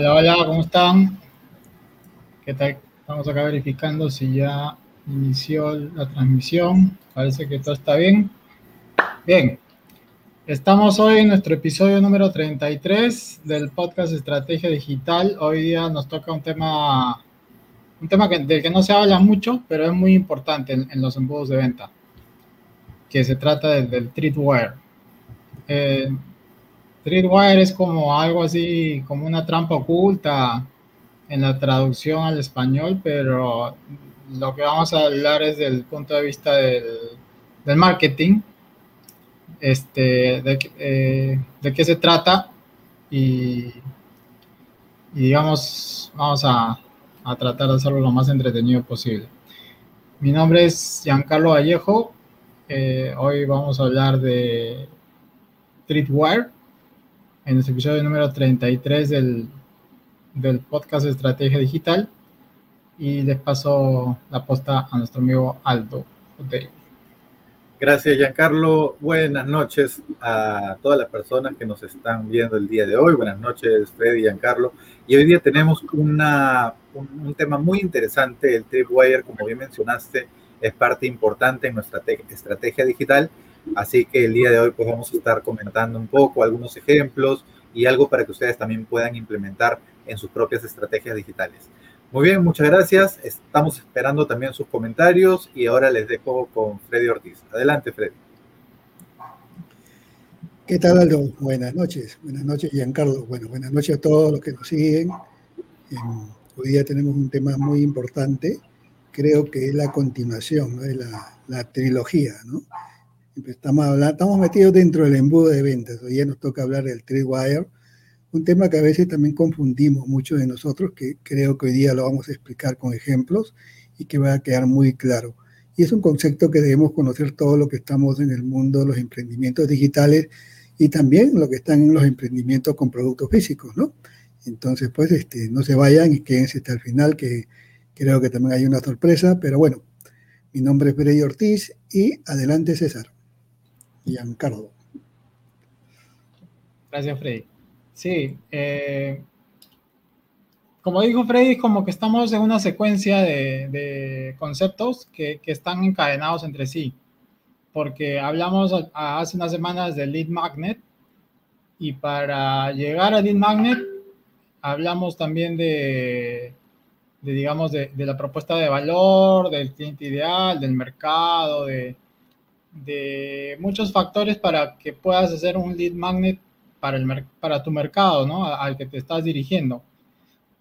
Hola, hola, ¿cómo están? ¿Qué tal? Estamos acá verificando si ya inició la transmisión. Parece que todo está bien. Bien, estamos hoy en nuestro episodio número 33 del podcast Estrategia Digital. Hoy día nos toca un tema, un tema del que no se habla mucho, pero es muy importante en, los embudos de venta, que se trata del, del Treatware. Eh, Streetwire es como algo así, como una trampa oculta en la traducción al español, pero lo que vamos a hablar es del punto de vista del, marketing, este, de, eh, qué se trata y, digamos, vamos a, tratar de hacerlo lo más entretenido posible. Mi nombre es Giancarlo Vallejo, eh, hoy vamos a hablar de Streetwire en este episodio número 33 del, del podcast Estrategia Digital. Y les paso la posta a nuestro amigo Aldo. Gracias, Giancarlo. Buenas noches a todas las personas que nos están viendo el día de hoy. Buenas noches, Freddy y Giancarlo. Y hoy día tenemos una, un, tema muy interesante. El Tripwire, como bien mencionaste, es parte importante en nuestra estrategia digital Así que el día de hoy pues vamos a estar comentando un poco algunos ejemplos y algo para que ustedes también puedan implementar en sus propias estrategias digitales. Muy bien, muchas gracias. Estamos esperando también sus comentarios y ahora les dejo con Freddy Ortiz. Adelante, Freddy. ¿Qué tal, Aldo? Buenas noches. Buenas noches, Giancarlo. Bueno, buenas noches a todos los que nos siguen. hoy día tenemos un tema muy importante. Creo que es la continuación de la, la trilogía, ¿no? Estamos, hablando, estamos metidos dentro del embudo de ventas. Hoy ya nos toca hablar del Tripwire, un tema que a veces también confundimos muchos de nosotros, que creo que hoy día lo vamos a explicar con ejemplos y que va a quedar muy claro. Y es un concepto que debemos conocer todo lo que estamos en el mundo de los emprendimientos digitales y también lo que están en los emprendimientos con productos físicos, ¿no? Entonces, pues, este, no se vayan y quédense hasta el final, que creo que también hay una sorpresa, pero bueno, mi nombre es Freddy Ortiz y adelante César. Giancarlo. Gracias, Freddy. Sí, eh, como dijo Freddy, como que estamos en una secuencia de, conceptos que, están encadenados entre sí, porque hablamos hace unas semanas del lead magnet y para llegar al lead magnet hablamos también de, digamos, de, la propuesta de valor, del cliente ideal, del mercado, de, de muchos factores para que puedas hacer un lead magnet para, el, para tu mercado, ¿no? Al que te estás dirigiendo.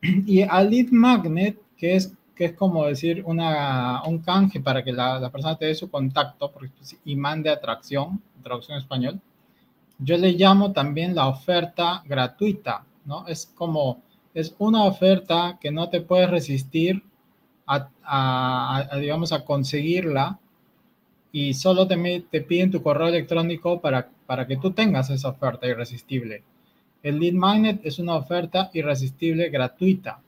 Y al lead magnet, que es, que es como decir una, un canje para que la, la persona te dé su contacto pues, y mande atracción, traducción en español, yo le llamo también la oferta gratuita, ¿no? Es como, es una oferta que no te puedes resistir a, a digamos, a conseguirla y solo te, te piden tu correo electrónico para, para que tú tengas esa oferta irresistible. El lead magnet es una oferta irresistible gratuita.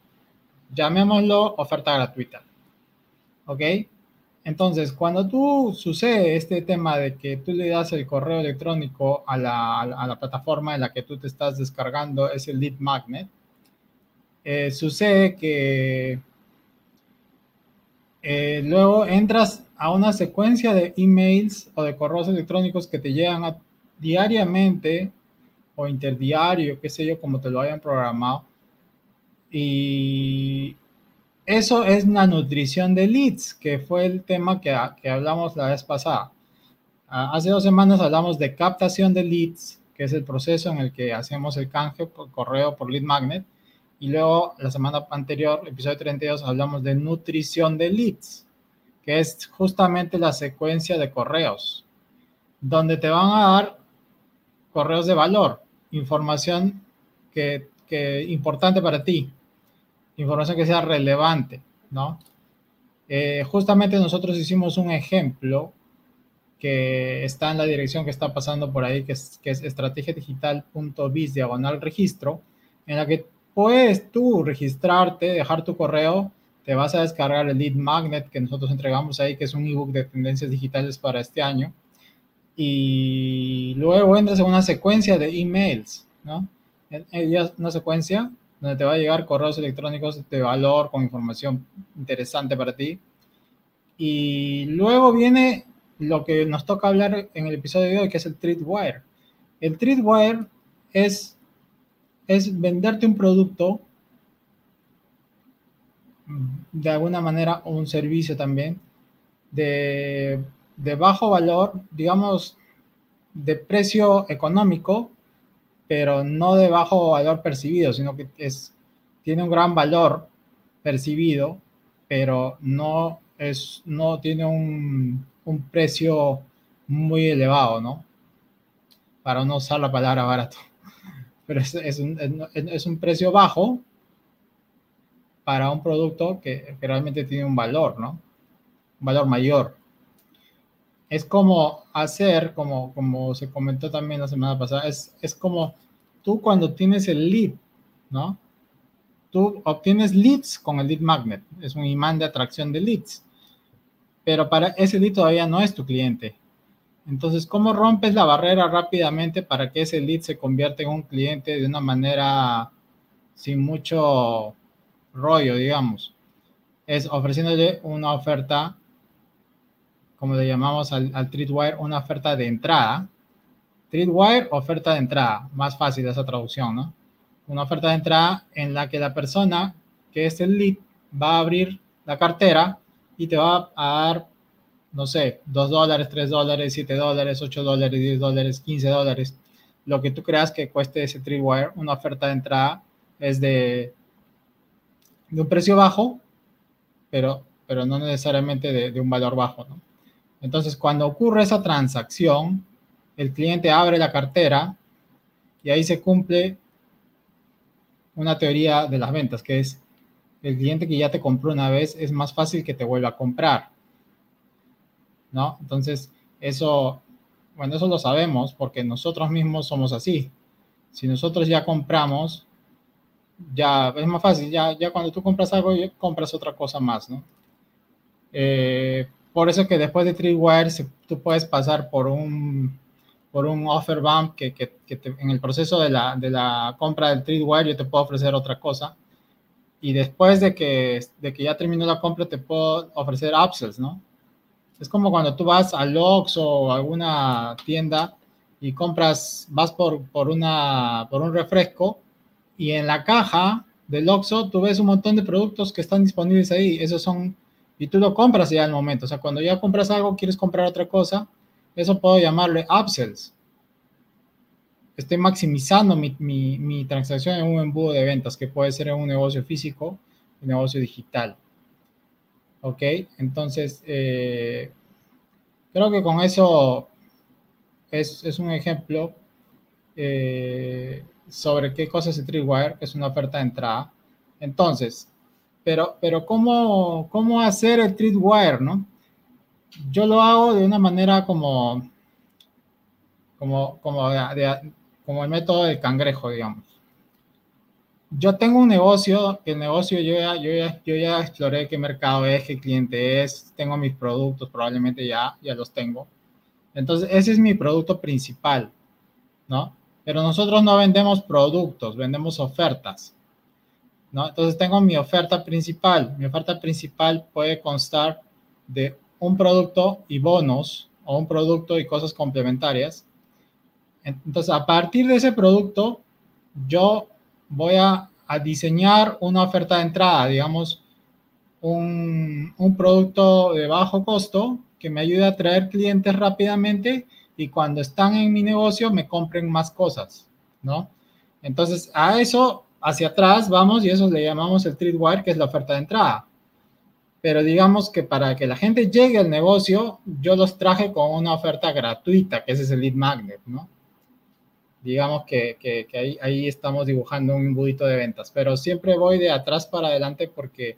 Llamémoslo oferta gratuita. ¿Ok? Entonces, cuando tú sucede este tema de que tú le das el correo electrónico a la, a la plataforma en la que tú te estás descargando ese lead magnet, eh, sucede que eh, luego entras a una secuencia de emails o de correos electrónicos que te llegan diariamente o interdiario, qué sé yo, como te lo hayan programado. Y eso es la nutrición de leads, que fue el tema que, que hablamos la vez pasada. Ah, hace dos semanas hablamos de captación de leads, que es el proceso en el que hacemos el canje por correo por lead magnet. Y luego, la semana anterior, episodio 32, hablamos de nutrición de leads, que es justamente la secuencia de correos, donde te van a dar correos de valor, información que, que importante para ti, información que sea relevante, ¿no? Eh, justamente nosotros hicimos un ejemplo que está en la dirección que está pasando por ahí, que es, que es estrategiadigital.biz diagonal registro, en la que puedes tú registrarte, dejar tu correo, te vas a descargar el lead magnet que nosotros entregamos ahí, que es un ebook de tendencias digitales para este año. Y luego entras en una secuencia de emails, ¿no? Una secuencia donde te va a llegar correos electrónicos de valor con información interesante para ti. Y luego viene lo que nos toca hablar en el episodio de hoy, que es el Treatwire. El Treatwire es, es venderte un producto, de alguna manera, un servicio también, de, de bajo valor, digamos, de precio económico, pero no de bajo valor percibido, sino que es, tiene un gran valor percibido, pero no, es, no tiene un, un precio muy elevado, ¿no? Para no usar la palabra barato. Pero es, es, un, es un, precio bajo para un producto que, que realmente tiene un valor, ¿no? Un valor mayor es como hacer, como, como se comentó también la semana pasada, es, es como tú cuando tienes el lead, ¿no? Tú obtienes leads con el lead magnet, es un imán de atracción de leads, pero para ese lead todavía no es tu cliente. Entonces, ¿cómo rompes la barrera rápidamente para que ese lead se convierta en un cliente de una manera sin mucho rollo, digamos? Es ofreciéndole una oferta como le llamamos al, al Treatwire, una oferta de entrada. Treatwire, oferta de entrada, más fácil esa traducción, ¿no? Una oferta de entrada en la que la persona que es el lead va a abrir la cartera y te va a dar, no sé, 2 dólares, 3 dólares, 7 dólares, 8 dólares, 10 dólares, 15 dólares, lo que tú creas que cueste ese Treatwire, una oferta de entrada es de, de un precio bajo, pero, pero no necesariamente de, un valor bajo. Entonces, cuando ocurre esa transacción, el cliente abre la cartera y ahí se cumple una teoría de las ventas, que es el cliente que ya te compró una vez es más fácil que te vuelva a comprar. ¿No? Entonces, eso, bueno, eso lo sabemos porque nosotros mismos somos así. Si nosotros ya compramos, ya es más fácil, ya, ya cuando tú compras algo, compras otra cosa más, ¿no? Eh, por eso que después de Tripwire tú puedes pasar por un, por un offer bump que, que, en el proceso de la, de la compra del Tripwire yo te puedo ofrecer otra cosa. Y después de que, de que ya terminó la compra te puedo ofrecer upsells, ¿no? Es como cuando tú vas a Lox o alguna tienda y compras, vas por, por, una, por un refresco y en la caja del Oxxo tú ves un montón de productos que están disponibles ahí. Esos son y tú lo compras ya al momento. O sea, cuando ya compras algo, quieres comprar otra cosa, eso puedo llamarle upsells. Estoy maximizando mi, mi, transacción en un embudo de ventas, que puede ser en un negocio físico, un negocio digital. ¿Ok? Entonces, eh, creo que con eso es, es un ejemplo eh, sobre qué cosa es Tripwire, que es una oferta de entrada. Entonces, pero, pero ¿cómo, cómo hacer el Treatwire, no? Yo lo hago de una manera como, como, como, como el método del cangrejo, digamos. Yo tengo un negocio, el negocio yo ya, yo ya, yo ya exploré qué mercado es, qué cliente es, tengo mis productos, probablemente ya, ya los tengo. Entonces, ese es mi producto principal, ¿no? Pero nosotros no vendemos productos, vendemos ofertas. ¿no? Entonces tengo mi oferta principal. Mi oferta principal puede constar de un producto y bonos o un producto y cosas complementarias. Entonces, a partir de ese producto, yo voy a, diseñar una oferta de entrada, digamos, un, un, producto de bajo costo que me ayude a traer clientes rápidamente y cuando están en mi negocio me compren más cosas, ¿no? Entonces, a eso hacia atrás vamos y eso le llamamos el Treatwire, que es la oferta de entrada. Pero digamos que para que la gente llegue al negocio, yo los traje con una oferta gratuita, que ese es el lead magnet, ¿no? Digamos que, que, ahí, ahí, estamos dibujando un embudito de ventas, pero siempre voy de atrás para adelante porque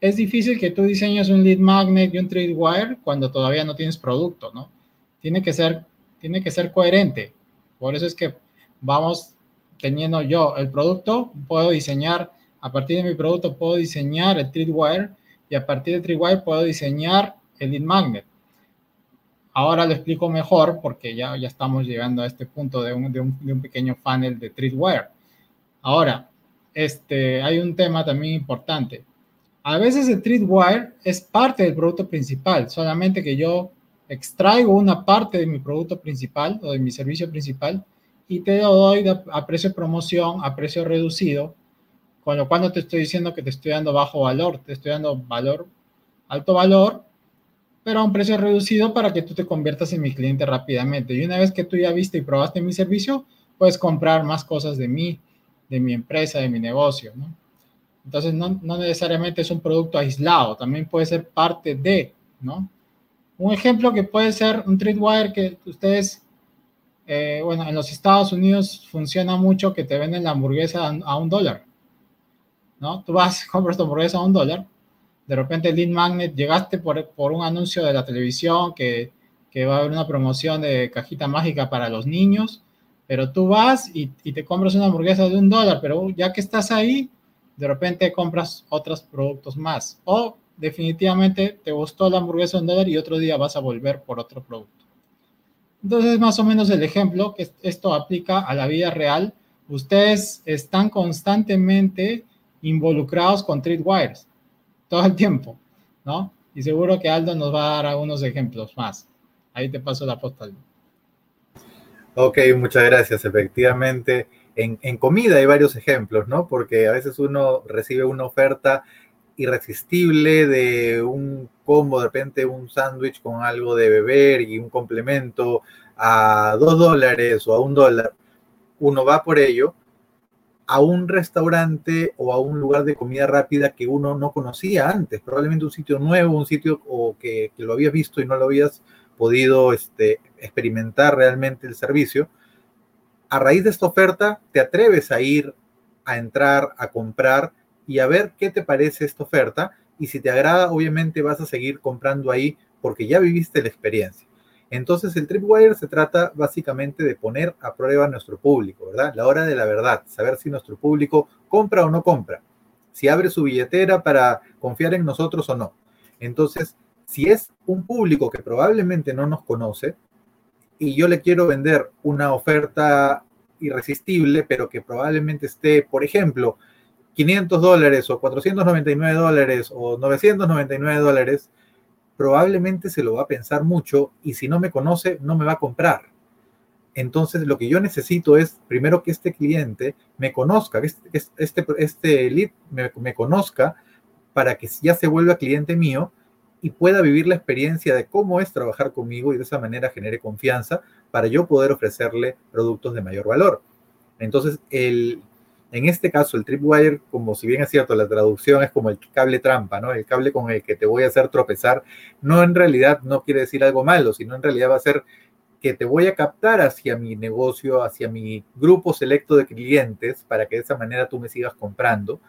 es difícil que tú diseñes un lead magnet y un Treatwire cuando todavía no tienes producto, ¿no? Tiene que ser, tiene que ser coherente. Por eso es que vamos teniendo yo el producto, puedo diseñar, a partir de mi producto puedo diseñar el Treatwire y a partir de Treatwire puedo diseñar el lead magnet. Ahora lo explico mejor porque ya, ya estamos llegando a este punto de un, de un, de un pequeño funnel de Treatwire. Ahora, este, hay un tema también importante. A veces el Tripwire es parte del producto principal, solamente que yo extraigo una parte de mi producto principal o de mi servicio principal y te lo doy a precio de promoción, a precio reducido, con lo cual no te estoy diciendo que te estoy dando bajo valor, te estoy dando valor, alto valor, pero a un precio reducido para que tú te conviertas en mi cliente rápidamente. Y una vez que tú ya viste y probaste mi servicio, puedes comprar más cosas de mí, de mi empresa, de mi negocio, ¿no? Entonces, no, no necesariamente es un producto aislado, también puede ser parte de, ¿no? Un ejemplo que puede ser un Tripwire que ustedes, eh, bueno, en los Estados Unidos funciona mucho que te venden la hamburguesa a, un dólar, ¿no? Tú vas, compras tu hamburguesa a un dólar, de repente Lead Magnet, llegaste por, por un anuncio de la televisión que, que, va a haber una promoción de cajita mágica para los niños, pero tú vas y, y te compras una hamburguesa de un dólar, pero ya que estás ahí, de repente compras otros productos más. O definitivamente te gustó la hamburguesa en dólar y otro día vas a volver por otro producto. Entonces, más o menos el ejemplo que esto aplica a la vida real. Ustedes están constantemente involucrados con Tripwires todo el tiempo, ¿no? Y seguro que Aldo nos va a dar algunos ejemplos más. Ahí te paso la postal. Ok, muchas gracias. Efectivamente, en, en, comida hay varios ejemplos, ¿no? Porque a veces uno recibe una oferta irresistible de un combo, de repente un sándwich con algo de beber y un complemento a dos dólares o a un dólar, uno va por ello a un restaurante o a un lugar de comida rápida que uno no conocía antes, probablemente un sitio nuevo, un sitio o que, lo habías visto y no lo habías podido este, experimentar realmente el servicio. A raíz de esta oferta, te atreves a ir a entrar, a comprar y a ver qué te parece esta oferta. Y si te agrada, obviamente vas a seguir comprando ahí porque ya viviste la experiencia. Entonces el Tripwire se trata básicamente de poner a prueba a nuestro público, ¿verdad? La hora de la verdad, saber si nuestro público compra o no compra, si abre su billetera para confiar en nosotros o no. Entonces, si es un público que probablemente no nos conoce y yo le quiero vender una oferta irresistible, pero que probablemente esté, por ejemplo, 500 dólares o 499 dólares o 999 dólares, probablemente se lo va a pensar mucho y si no me conoce, no me va a comprar. Entonces, lo que yo necesito es, primero, que este cliente me conozca, que este, este, este lead me, me conozca para que ya se vuelva cliente mío y pueda vivir la experiencia de cómo es trabajar conmigo y de esa manera genere confianza para yo poder ofrecerle productos de mayor valor. Entonces, el, en este caso, el tripwire, como si bien es cierto, la traducción es como el cable trampa, ¿no? El cable con el que te voy a hacer tropezar, no en realidad no quiere decir algo malo, sino en realidad va a ser que te voy a captar hacia mi negocio, hacia mi grupo selecto de clientes, para que de esa manera tú me sigas comprando.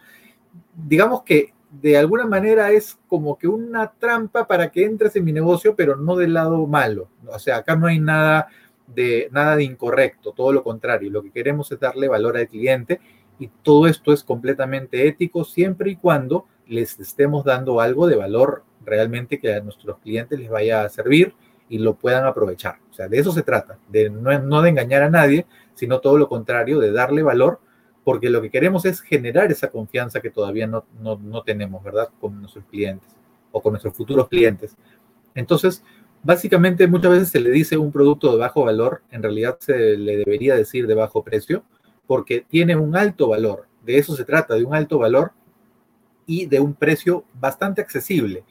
Digamos que de alguna manera es como que una trampa para que entres en mi negocio, pero no del lado malo. O sea, acá no hay nada de, nada de incorrecto, todo lo contrario. Lo que queremos es darle valor al cliente y todo esto es completamente ético siempre y cuando les estemos dando algo de valor realmente que a nuestros clientes les vaya a servir y lo puedan aprovechar. O sea, de eso se trata, de no, de engañar a nadie, sino todo lo contrario, de darle valor, porque lo que queremos es generar esa confianza que todavía no, no tenemos, ¿verdad? Con nuestros clientes o con nuestros futuros clientes. Entonces, básicamente muchas veces se le dice un producto de bajo valor, en realidad se le debería decir de bajo precio, porque tiene un alto valor. De eso se trata, de un alto valor y de un precio bastante accesible.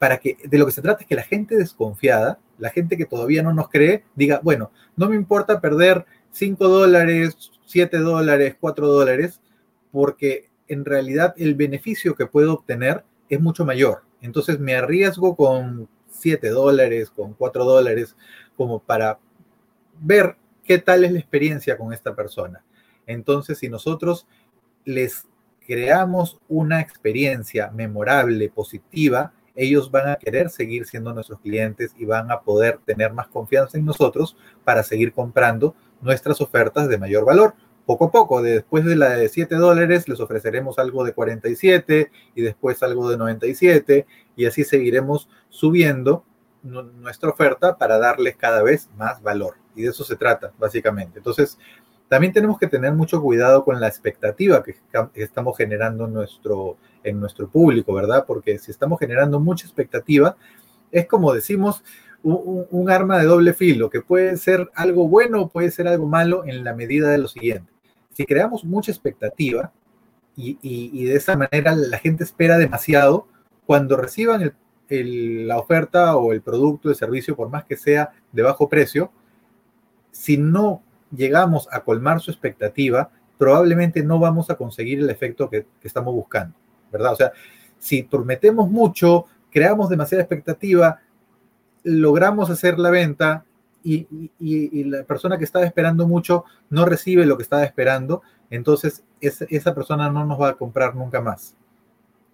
Para que de lo que se trata es que la gente desconfiada, la gente que todavía no nos cree, diga, bueno, no me importa perder 5 dólares, 7 dólares, 4 dólares, porque en realidad el beneficio que puedo obtener es mucho mayor. Entonces me arriesgo con 7 dólares, con 4 dólares, como para ver qué tal es la experiencia con esta persona. Entonces, si nosotros les creamos una experiencia memorable, positiva, ellos van a querer seguir siendo nuestros clientes y van a poder tener más confianza en nosotros para seguir comprando nuestras ofertas de mayor valor. Poco a poco, después de la de 7 dólares, les ofreceremos algo de 47 y después algo de 97 y así seguiremos subiendo nuestra oferta para darles cada vez más valor. Y de eso se trata, básicamente. Entonces, También tenemos que tener mucho cuidado con la expectativa que estamos generando en nuestro, en nuestro público, ¿verdad? Porque si estamos generando mucha expectativa, es como decimos, un, arma de doble filo, que puede ser algo bueno o puede ser algo malo en la medida de lo siguiente. Si creamos mucha expectativa y, de esa manera la gente espera demasiado, cuando reciban la oferta o el producto, el servicio, por más que sea de bajo precio, si no llegamos a colmar su expectativa, probablemente no vamos a conseguir el efecto que, estamos buscando, ¿verdad? O sea, si prometemos mucho, creamos demasiada expectativa, logramos hacer la venta y, la persona que estaba esperando mucho no recibe lo que estaba esperando, entonces esa persona no nos va a comprar nunca más.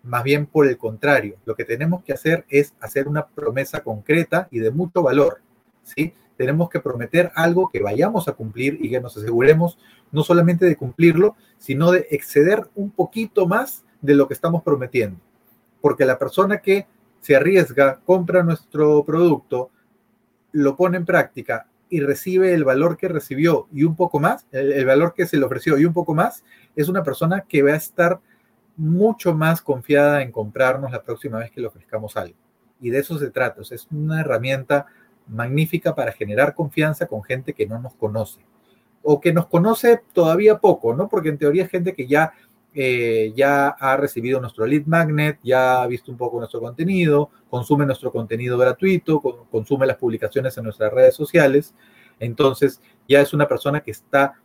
Más bien por el contrario, lo que tenemos que hacer es hacer una promesa concreta y de mucho valor. ¿sí? Tenemos que prometer algo que vayamos a cumplir y que nos aseguremos no solamente de cumplirlo, sino de exceder un poquito más de lo que estamos prometiendo. Porque la persona que se arriesga, compra nuestro producto, lo pone en práctica y recibe el valor que recibió y un poco más, el, valor que se le ofreció y un poco más, es una persona que va a estar mucho más confiada en comprarnos la próxima vez que le ofrezcamos algo. Y de eso se trata. es una herramienta magnífica para generar confianza con gente que no nos conoce o que nos conoce todavía poco, ¿no? Porque en teoría es gente que ya eh, ya ha recibido nuestro lead magnet, ya ha visto un poco nuestro contenido, consume nuestro contenido gratuito, consume las publicaciones en nuestras redes sociales. Entonces, ya es una persona que está,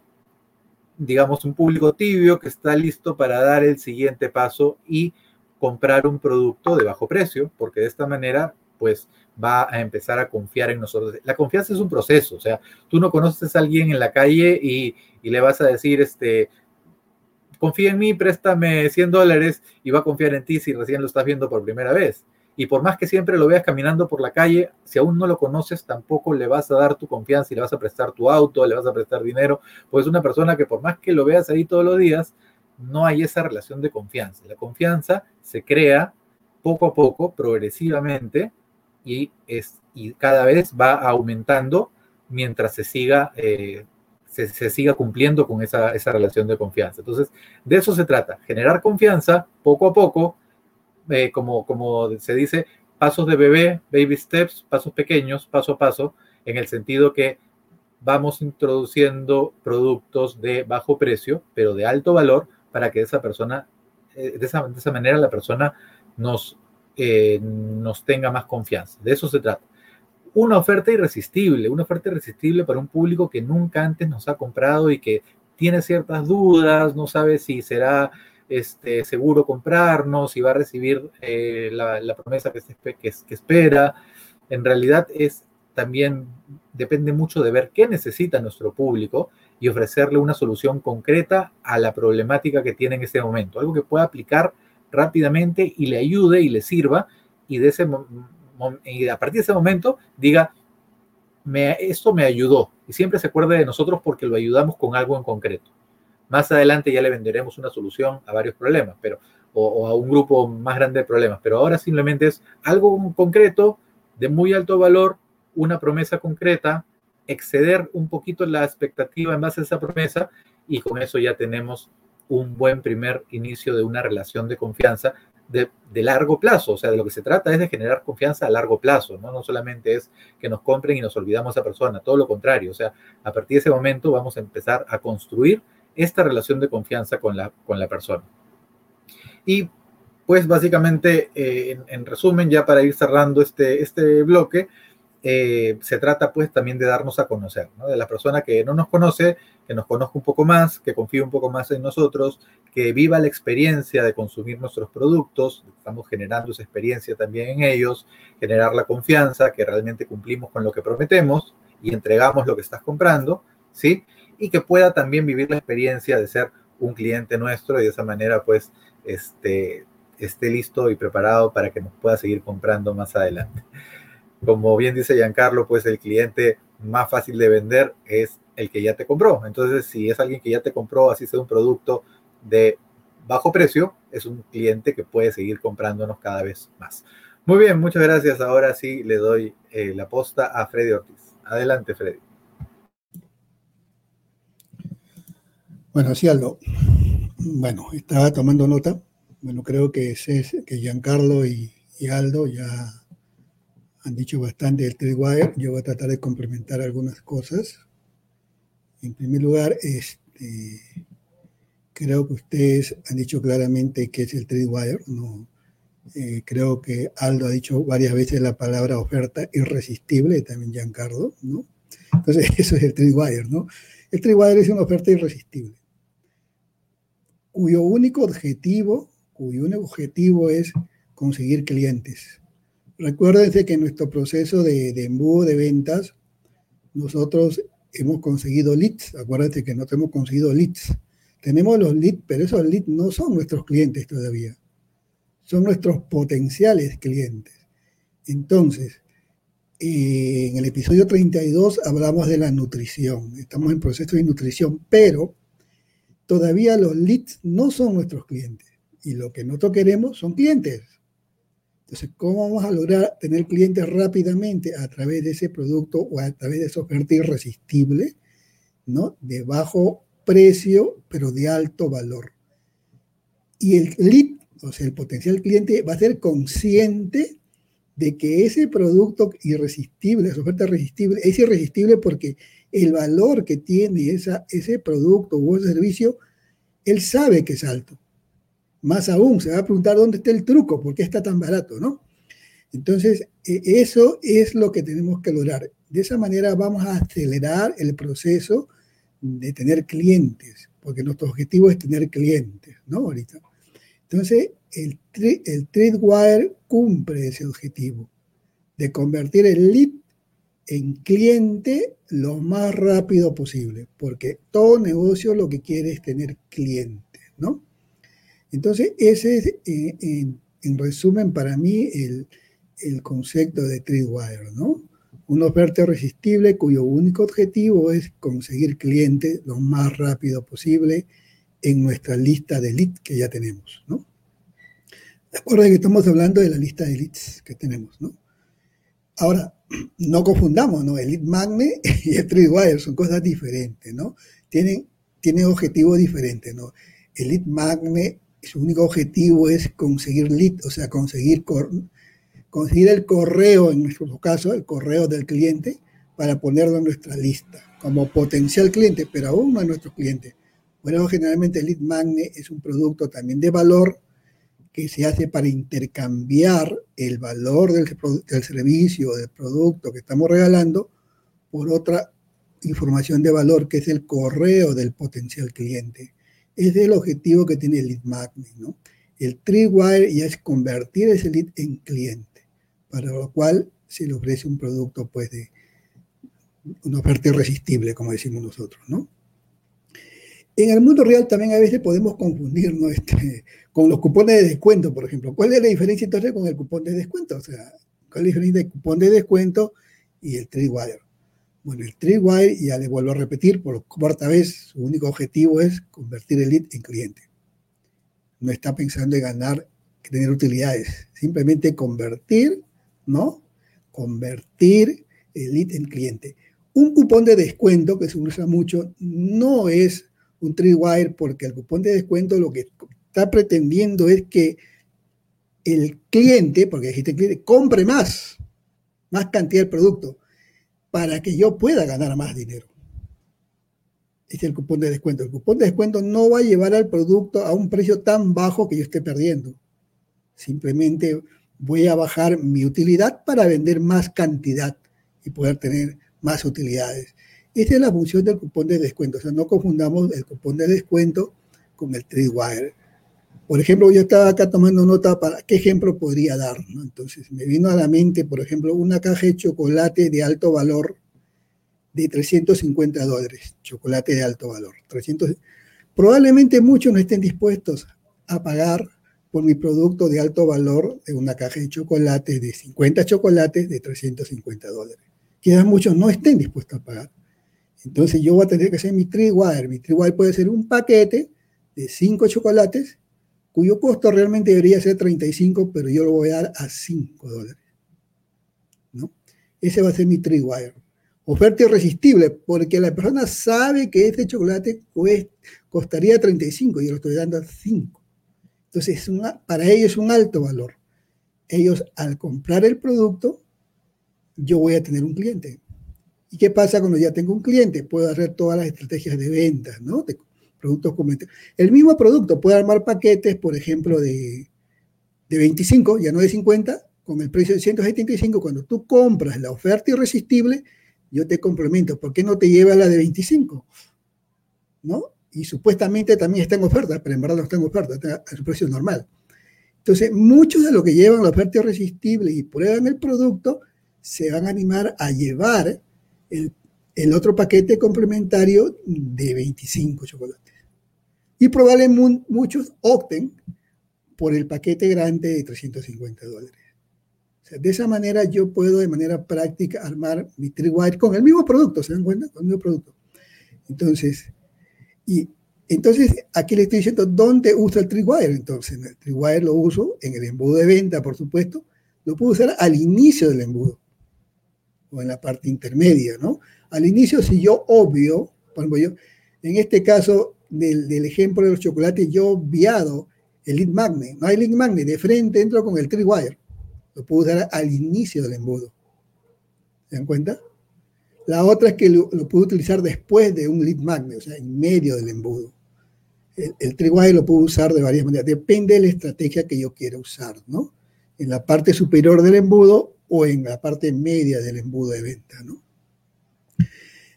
digamos, un público tibio, que está listo para dar el siguiente paso y comprar un producto de bajo precio, porque de esta manera, pues, va a empezar a confiar en nosotros. La confianza es un proceso, o sea, tú no conoces a alguien en la calle y, y le vas a decir, este, confía en mí, préstame 100 dólares y va a confiar en ti si recién lo estás viendo por primera vez. Y por más que siempre lo veas caminando por la calle, si aún no lo conoces, tampoco le vas a dar tu confianza y le vas a prestar tu auto, le vas a prestar dinero, pues es una persona que por más que lo veas ahí todos los días, no hay esa relación de confianza. La confianza se crea poco a poco, progresivamente, y, es, y cada vez va aumentando mientras se siga eh, se, siga cumpliendo con esa, relación de confianza. Entonces, de eso se trata, generar confianza poco a poco, eh, como, como se dice, pasos de bebé, baby steps, pasos pequeños, paso a paso, en el sentido que vamos introduciendo productos de bajo precio, pero de alto valor, para que esa persona, eh, de, esa, manera la persona nos, nos tenga más confianza. De eso se trata una oferta irresistible, una oferta irresistible para un público que nunca antes nos ha comprado y que tiene ciertas dudas, no sabe si será este, seguro comprarnos, si va a recibir eh, la, promesa que, que, espera. En realidad es también depende mucho de ver qué necesita nuestro público y ofrecerle una solución concreta a la problemática que tiene en ese momento, algo que pueda aplicar rápidamente y le ayude y le sirva y de ese y a partir de ese momento diga, me, esto me ayudó. Y siempre se acuerde de nosotros porque lo ayudamos con algo en concreto. Más adelante ya le venderemos una solución a varios problemas, pero, o, a un grupo más grande de problemas. Pero ahora simplemente es algo concreto, de muy alto valor, una promesa concreta, exceder un poquito la expectativa en base a esa promesa y con eso ya tenemos un buen primer inicio de una relación de confianza de, largo plazo. O sea, de lo que se trata es de generar confianza a largo plazo, ¿no? No solamente es que nos compren y nos olvidamos a esa persona, todo lo contrario. O sea, a partir de ese momento vamos a empezar a construir esta relación de confianza con la, con la persona. Y pues básicamente, eh, en, resumen, ya para ir cerrando este, este bloque, eh, se trata pues también de darnos a conocer, ¿no? de la persona que no nos conoce, que nos conozca un poco más, que confíe un poco más en nosotros, que viva la experiencia de consumir nuestros productos, estamos generando esa experiencia también en ellos, generar la confianza, que realmente cumplimos con lo que prometemos y entregamos lo que estás comprando, ¿sí? Y que pueda también vivir la experiencia de ser un cliente nuestro y de esa manera pues este, esté listo y preparado para que nos pueda seguir comprando más adelante como bien dice Giancarlo, pues el cliente más fácil de vender es el que ya te compró. Entonces, si es alguien que ya te compró, así sea un producto de bajo precio, es un cliente que puede seguir comprándonos cada vez más. Muy bien, muchas gracias. Ahora sí le doy eh, la posta a Freddy Ortiz. Adelante, Freddy. Bueno, sí, Aldo. Bueno, estaba tomando nota. Bueno, creo que, que Giancarlo y, y Aldo ya han dicho bastante del Tripwire. Yo voy a tratar de complementar algunas cosas. En primer lugar, este, creo que ustedes han dicho claramente qué es el Tripwire. No, eh, creo que Aldo ha dicho varias veces la palabra oferta irresistible, también Giancarlo, ¿no? Entonces, eso es el Tripwire, ¿no? El Tripwire es una oferta irresistible, cuyo único objetivo, cuyo único objetivo es conseguir clientes. Recuérdense que en nuestro proceso de, embudo de ventas, nosotros hemos conseguido leads. Acuérdense que no hemos conseguido leads. Tenemos los leads, pero esos leads no son nuestros clientes todavía. Son nuestros potenciales clientes. Entonces, en el episodio 32 hablamos de la nutrición. Estamos en proceso de nutrición, pero todavía los leads no son nuestros clientes. Y lo que nosotros queremos son clientes. Entonces, ¿cómo vamos a lograr tener clientes rápidamente a través de ese producto o a través de esa oferta irresistible, ¿no? De bajo precio, pero de alto valor. Y el lead, o sea, el potencial cliente va a ser consciente de que ese producto irresistible, esa oferta irresistible, es irresistible porque el valor que tiene esa, ese producto o servicio, él sabe que es alto. Más aún, se va a preguntar dónde está el truco, por qué está tan barato, ¿no? Entonces, e, eso es lo que tenemos que lograr. De esa manera vamos a acelerar el proceso de tener clientes, porque nuestro objetivo es tener clientes, ¿no? Ahorita. Entonces, el, el Trade cumple ese objetivo de convertir el lead en cliente lo más rápido posible, porque todo negocio lo que quiere es tener clientes, ¿no? Entonces, ese es, eh, en, resumen, para mí, el, concepto de Tripwire, ¿no? Una oferta irresistible cuyo único objetivo es conseguir clientes lo más rápido posible en nuestra lista de leads que ya tenemos, ¿no? Recuerden que estamos hablando de la lista de leads que tenemos, ¿no? Ahora, no confundamos, ¿no? El lead magnet y el Tripwire son cosas diferentes, ¿no? Tienen, tienen objetivos diferentes, ¿no? El lead magnet su único objetivo es conseguir lead, o sea, conseguir, conseguir el correo, en nuestro caso, el correo del cliente, para ponerlo en nuestra lista como potencial cliente, pero aún no es nuestro cliente. Bueno, generalmente el lead magnet es un producto también de valor que se hace para intercambiar el valor del, del servicio o del producto que estamos regalando por otra información de valor que es el correo del potencial cliente es el objetivo que tiene el lead magnet, ¿no? El Tripwire ya es convertir ese lead en cliente, para lo cual se le ofrece un producto, pues, de una oferta irresistible, como decimos nosotros, ¿no? En el mundo real también a veces podemos confundirnos este, con los cupones de descuento, por ejemplo. ¿Cuál es la diferencia entonces con el cupón de descuento? O sea, ¿cuál es la diferencia del cupón de descuento y el Tripwire? Bueno, el Tripwire, ya le vuelvo a repetir por cuarta vez, su único objetivo es convertir el lead en cliente. No está pensando en ganar, tener utilidades, simplemente convertir, ¿no? Convertir el lead en cliente. Un cupón de descuento que se usa mucho no es un Tripwire porque el cupón de descuento lo que está pretendiendo es que el cliente, porque dijiste cliente, compre más, más cantidad de producto para que yo pueda ganar más dinero. Este es el cupón de descuento. El cupón de descuento no va a llevar al producto a un precio tan bajo que yo esté perdiendo. Simplemente voy a bajar mi utilidad para vender más cantidad y poder tener más utilidades. Esta es la función del cupón de descuento. O sea, no confundamos el cupón de descuento con el Tripwire. Por ejemplo, yo estaba acá tomando nota para qué ejemplo podría dar. Entonces, me vino a la mente, por ejemplo, una caja de chocolate de alto valor de 350 dólares. Chocolate de alto valor. 300, probablemente muchos no estén dispuestos a pagar por mi producto de alto valor de una caja de chocolate de 50 chocolates de 350 dólares. Quizás muchos no estén dispuestos a pagar. Entonces yo voy a tener que hacer mi Tripwire. Mi Tripwire puede ser un paquete de 5 chocolates cuyo costo realmente debería ser 35, pero yo lo voy a dar a 5 dólares. ¿no? Ese va a ser mi Tripwire. oferta irresistible, porque la persona sabe que este chocolate costaría 35 y yo lo estoy dando a 5. Entonces, para ellos es un alto valor. Ellos al comprar el producto, yo voy a tener un cliente. ¿Y qué pasa cuando ya tengo un cliente? Puedo hacer todas las estrategias de venta, ¿no? De productos El mismo producto puede armar paquetes, por ejemplo, de, de 25, ya no de 50, con el precio de 175. Cuando tú compras la oferta irresistible, yo te complemento. ¿Por qué no te lleva la de 25? ¿No? Y supuestamente también está en oferta, pero en verdad no está en oferta, está a su precio normal. Entonces, muchos de los que llevan la oferta irresistible y prueban el producto, se van a animar a llevar el, el otro paquete complementario de 25 chocolates. Y probablemente muchos opten por el paquete grande de 350 dólares. de esa manera yo puedo de manera práctica armar mi Tripwire con el mismo producto, ¿se dan cuenta? Con el mismo producto. Entonces, y entonces aquí le estoy diciendo dónde uso el Tripwire. Entonces, el Tripwire lo uso en el embudo de venta, por supuesto. Lo puedo usar al inicio del embudo o en la parte intermedia, ¿no? Al inicio, si yo obvio, por ejemplo, yo, en este caso, del, ejemplo de los chocolates, yo obviado el lead magnet. No hay lead magnet, de frente entro con el tripwire. Lo puedo usar al inicio del embudo. ¿Se dan cuenta? La otra es que lo, puedo utilizar después de un lead magnet, o sea, en medio del embudo. El, el tripwire lo puedo usar de varias maneras. Depende de la estrategia que yo quiera usar, ¿no? En la parte superior del embudo o en la parte media del embudo de venta, ¿no?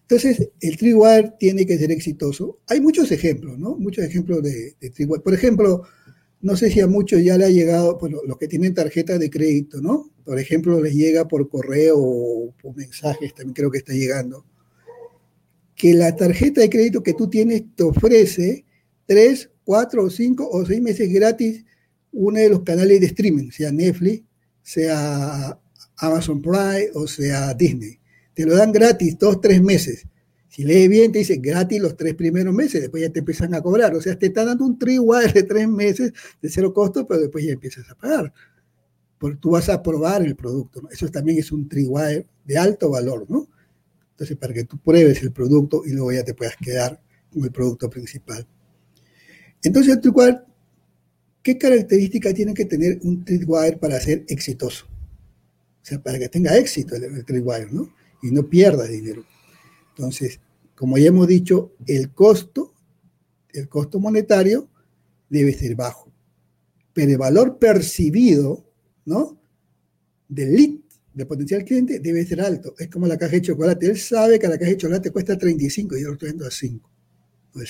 Entonces, el Tripwire tiene que ser exitoso. Hay muchos ejemplos, ¿no? Muchos ejemplos de, de Por ejemplo, no sé si a muchos ya le ha llegado, bueno, los que tienen tarjeta de crédito, ¿no? Por ejemplo, les llega por correo o por mensajes, también creo que está llegando, que la tarjeta de crédito que tú tienes te ofrece tres, cuatro, cinco o seis meses gratis uno de los canales de streaming, sea Netflix, sea Amazon Prime o sea Disney te lo dan gratis dos, tres meses. Si lees bien, te dice gratis los tres primeros meses, después ya te empiezan a cobrar. O sea, te están dando un triwire de tres meses de cero costo, pero después ya empiezas a pagar. Porque tú vas a probar el producto. Eso también es un triwire de alto valor, ¿no? Entonces, para que tú pruebes el producto y luego ya te puedas quedar con el producto principal. Entonces, el triwire, ¿qué características tiene que tener un triwire para ser exitoso? O sea, para que tenga éxito el, el triwire, ¿no? Y no pierda dinero. Entonces, como ya hemos dicho, el costo, el costo monetario debe ser bajo, pero el valor percibido, ¿no? Del lead, del potencial cliente, debe ser alto. Es como la caja de chocolate. Él sabe que la caja de chocolate cuesta 35 y yo lo estoy dando a 5. Él,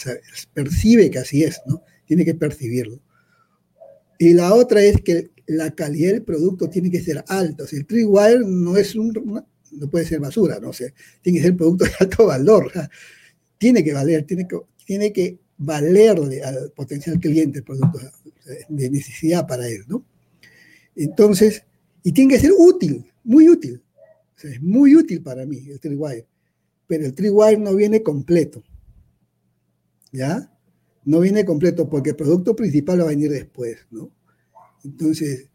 percibe que así es, ¿no? Tiene que percibirlo. Y la otra es que la calidad del producto tiene que ser alta. O sea, el Tree no es un, no puede ser basura, no sé, tiene que ser producto de alto valor, tiene que valer, tiene que, tiene que valerle al potencial cliente el producto de necesidad para él, ¿no? Entonces, y tiene que ser útil, muy útil, es muy útil para mí el Tree pero el Tree no viene completo, ¿ya? No viene completo porque el producto principal va a venir después, ¿no? Entonces,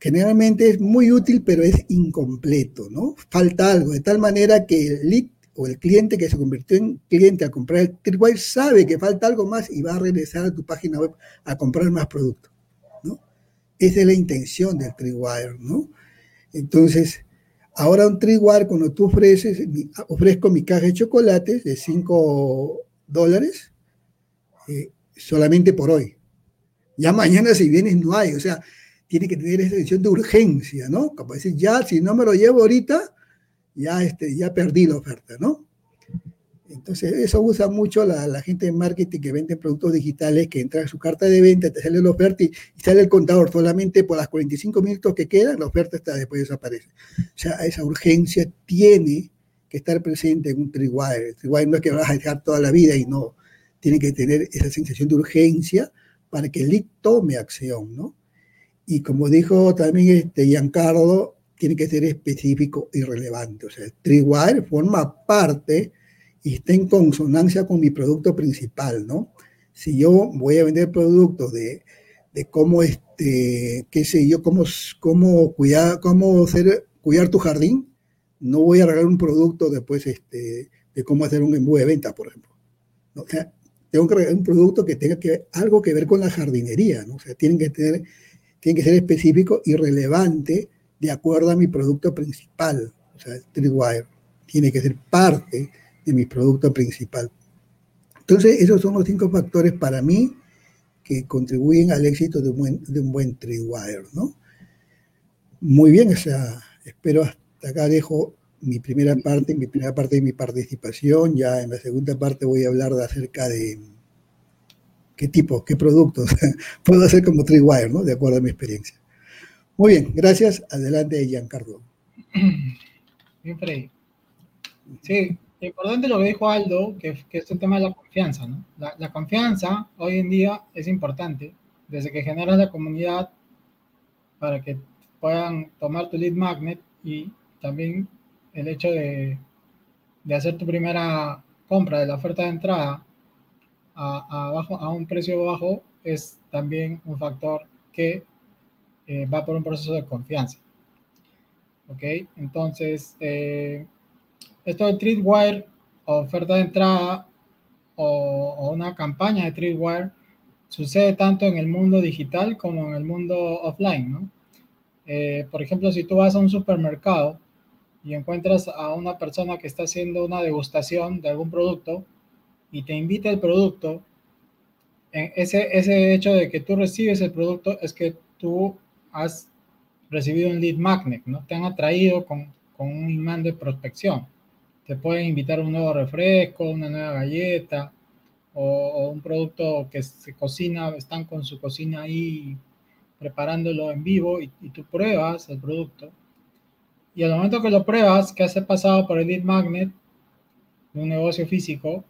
generalmente es muy útil, pero es incompleto, ¿no? Falta algo, de tal manera que el lead o el cliente que se convirtió en cliente a comprar el Tripwire sabe que falta algo más y va a regresar a tu página web a comprar más productos, ¿no? Esa es la intención del Tripwire, ¿no? Entonces, ahora un Tripwire, cuando tú ofreces, ofrezco mi caja de chocolates de 5 dólares, eh, solamente por hoy. Ya mañana si vienes no hay, o sea, tiene que tener esa decisión de urgencia, ¿no? Como decir, ya, si no me lo llevo ahorita, ya, este, ya perdí la oferta, ¿no? Entonces, eso usa mucho la, gente de marketing que vende productos digitales, que entra en su carta de venta, te sale la oferta y, sale el contador solamente por las 45 minutos que quedan, la oferta está después desaparece. O sea, esa urgencia tiene que estar presente en un Tripwire. El Tripwire no es que vas a dejar toda la vida y no, tiene que tener esa sensación de urgencia para que el lead tome acción, ¿no? Y como dijo también este Giancarlo, tiene que ser específico y relevante. O sea, el Tripwire forma parte y está en consonancia con mi producto principal, ¿no? Si yo voy a vender productos de, de cómo, este, qué sé yo, cómo, cómo, cuidar, cómo hacer, cuidar tu jardín, No voy a regalar un producto después este, de cómo hacer un embudo de venta, por ejemplo. O sea, tengo que regalar un producto que tenga que, algo que ver con la jardinería, ¿no? O sea, tienen que, tener, tienen que ser específico y relevante de acuerdo a mi producto principal. O sea, Tripwire tiene que ser parte de mi producto principal. Entonces, esos son los cinco factores para mí que contribuyen al éxito de un buen, de un buen ¿no? Muy bien, o sea, espero hasta acá dejo mi primera parte, mi primera parte de mi participación. Ya en la segunda parte voy a hablar de acerca de qué tipo, qué productos puedo hacer como Tripwire, ¿no? De acuerdo a mi experiencia. Muy bien, gracias. Adelante, Giancarlo. Bien, Freddy. Sí, importante lo que dijo Aldo, que, que, es el tema de la confianza, ¿no? La, la, confianza hoy en día es importante. Desde que generas la comunidad para que puedan tomar tu lead magnet y también el hecho de, de hacer tu primera compra de la oferta de entrada a, a, bajo, a un precio bajo es también un factor que eh, va por un proceso de confianza. ¿Ok? Entonces, eh, esto de Tripwire, oferta de entrada o, o, una campaña de Tripwire, sucede tanto en el mundo digital como en el mundo offline, ¿no? Eh, por ejemplo, si tú vas a un supermercado y encuentras a una persona que está haciendo una degustación de algún producto y te invita el producto, ese, ese hecho de que tú recibes el producto es que tú has recibido un lead magnet, ¿no? Te han atraído con, con un imán de prospección. Te pueden invitar un nuevo refresco, una nueva galleta o, un producto que se cocina, están con su cocina ahí preparándolo en vivo y, y tú pruebas el producto. Y al momento que lo pruebas, que has pasado por el lead magnet de un negocio físico,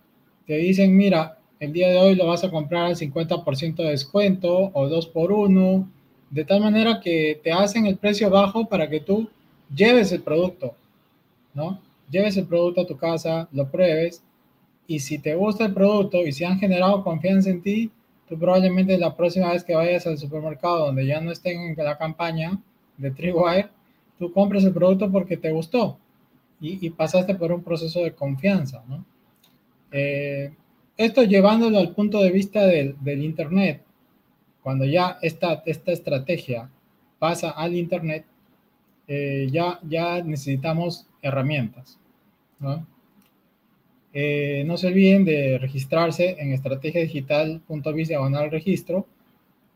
te dicen, mira, el día de hoy lo vas a comprar al 50% de descuento o 2 por 1 de tal manera que te hacen el precio bajo para que tú lleves el producto, ¿no? Lleves el producto a tu casa, lo pruebes y si te gusta el producto y si han generado confianza en ti, tú probablemente la próxima vez que vayas al supermercado donde ya no estén en la campaña de Tripwire, tú compres el producto porque te gustó y, y pasaste por un proceso de confianza, ¿no? Eh, esto llevándolo al punto de vista del, del Internet, cuando ya esta, esta estrategia pasa al Internet, eh, ya, ya necesitamos herramientas. ¿no? Eh, se olviden de registrarse en estrategiadigital.biz diagonal registro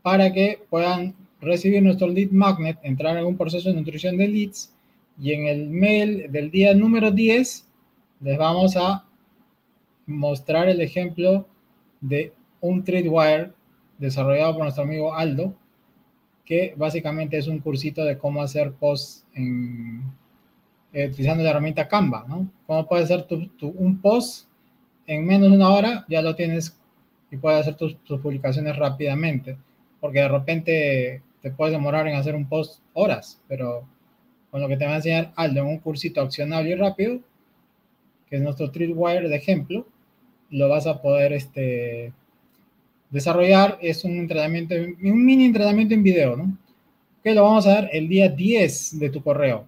para que puedan recibir nuestro lead magnet, entrar en un proceso de nutrición de leads y en el mail del día número 10 les vamos a mostrar el ejemplo de un Tripwire desarrollado por nuestro amigo Aldo, que básicamente es un cursito de cómo hacer posts en, eh, utilizando la herramienta Canva, ¿no? Cómo puedes hacer tu, tu, un post en menos de una hora, ya lo tienes y puedes hacer tus, tus, publicaciones rápidamente, porque de repente te puedes demorar en hacer un post horas, pero con lo que te va a enseñar Aldo en un cursito accionable y rápido, que es nuestro Tripwire de ejemplo, lo vas a poder este, desarrollar es un entrenamiento, un mini entrenamiento en video. Que lo vamos a dar el día 10 de tu correo.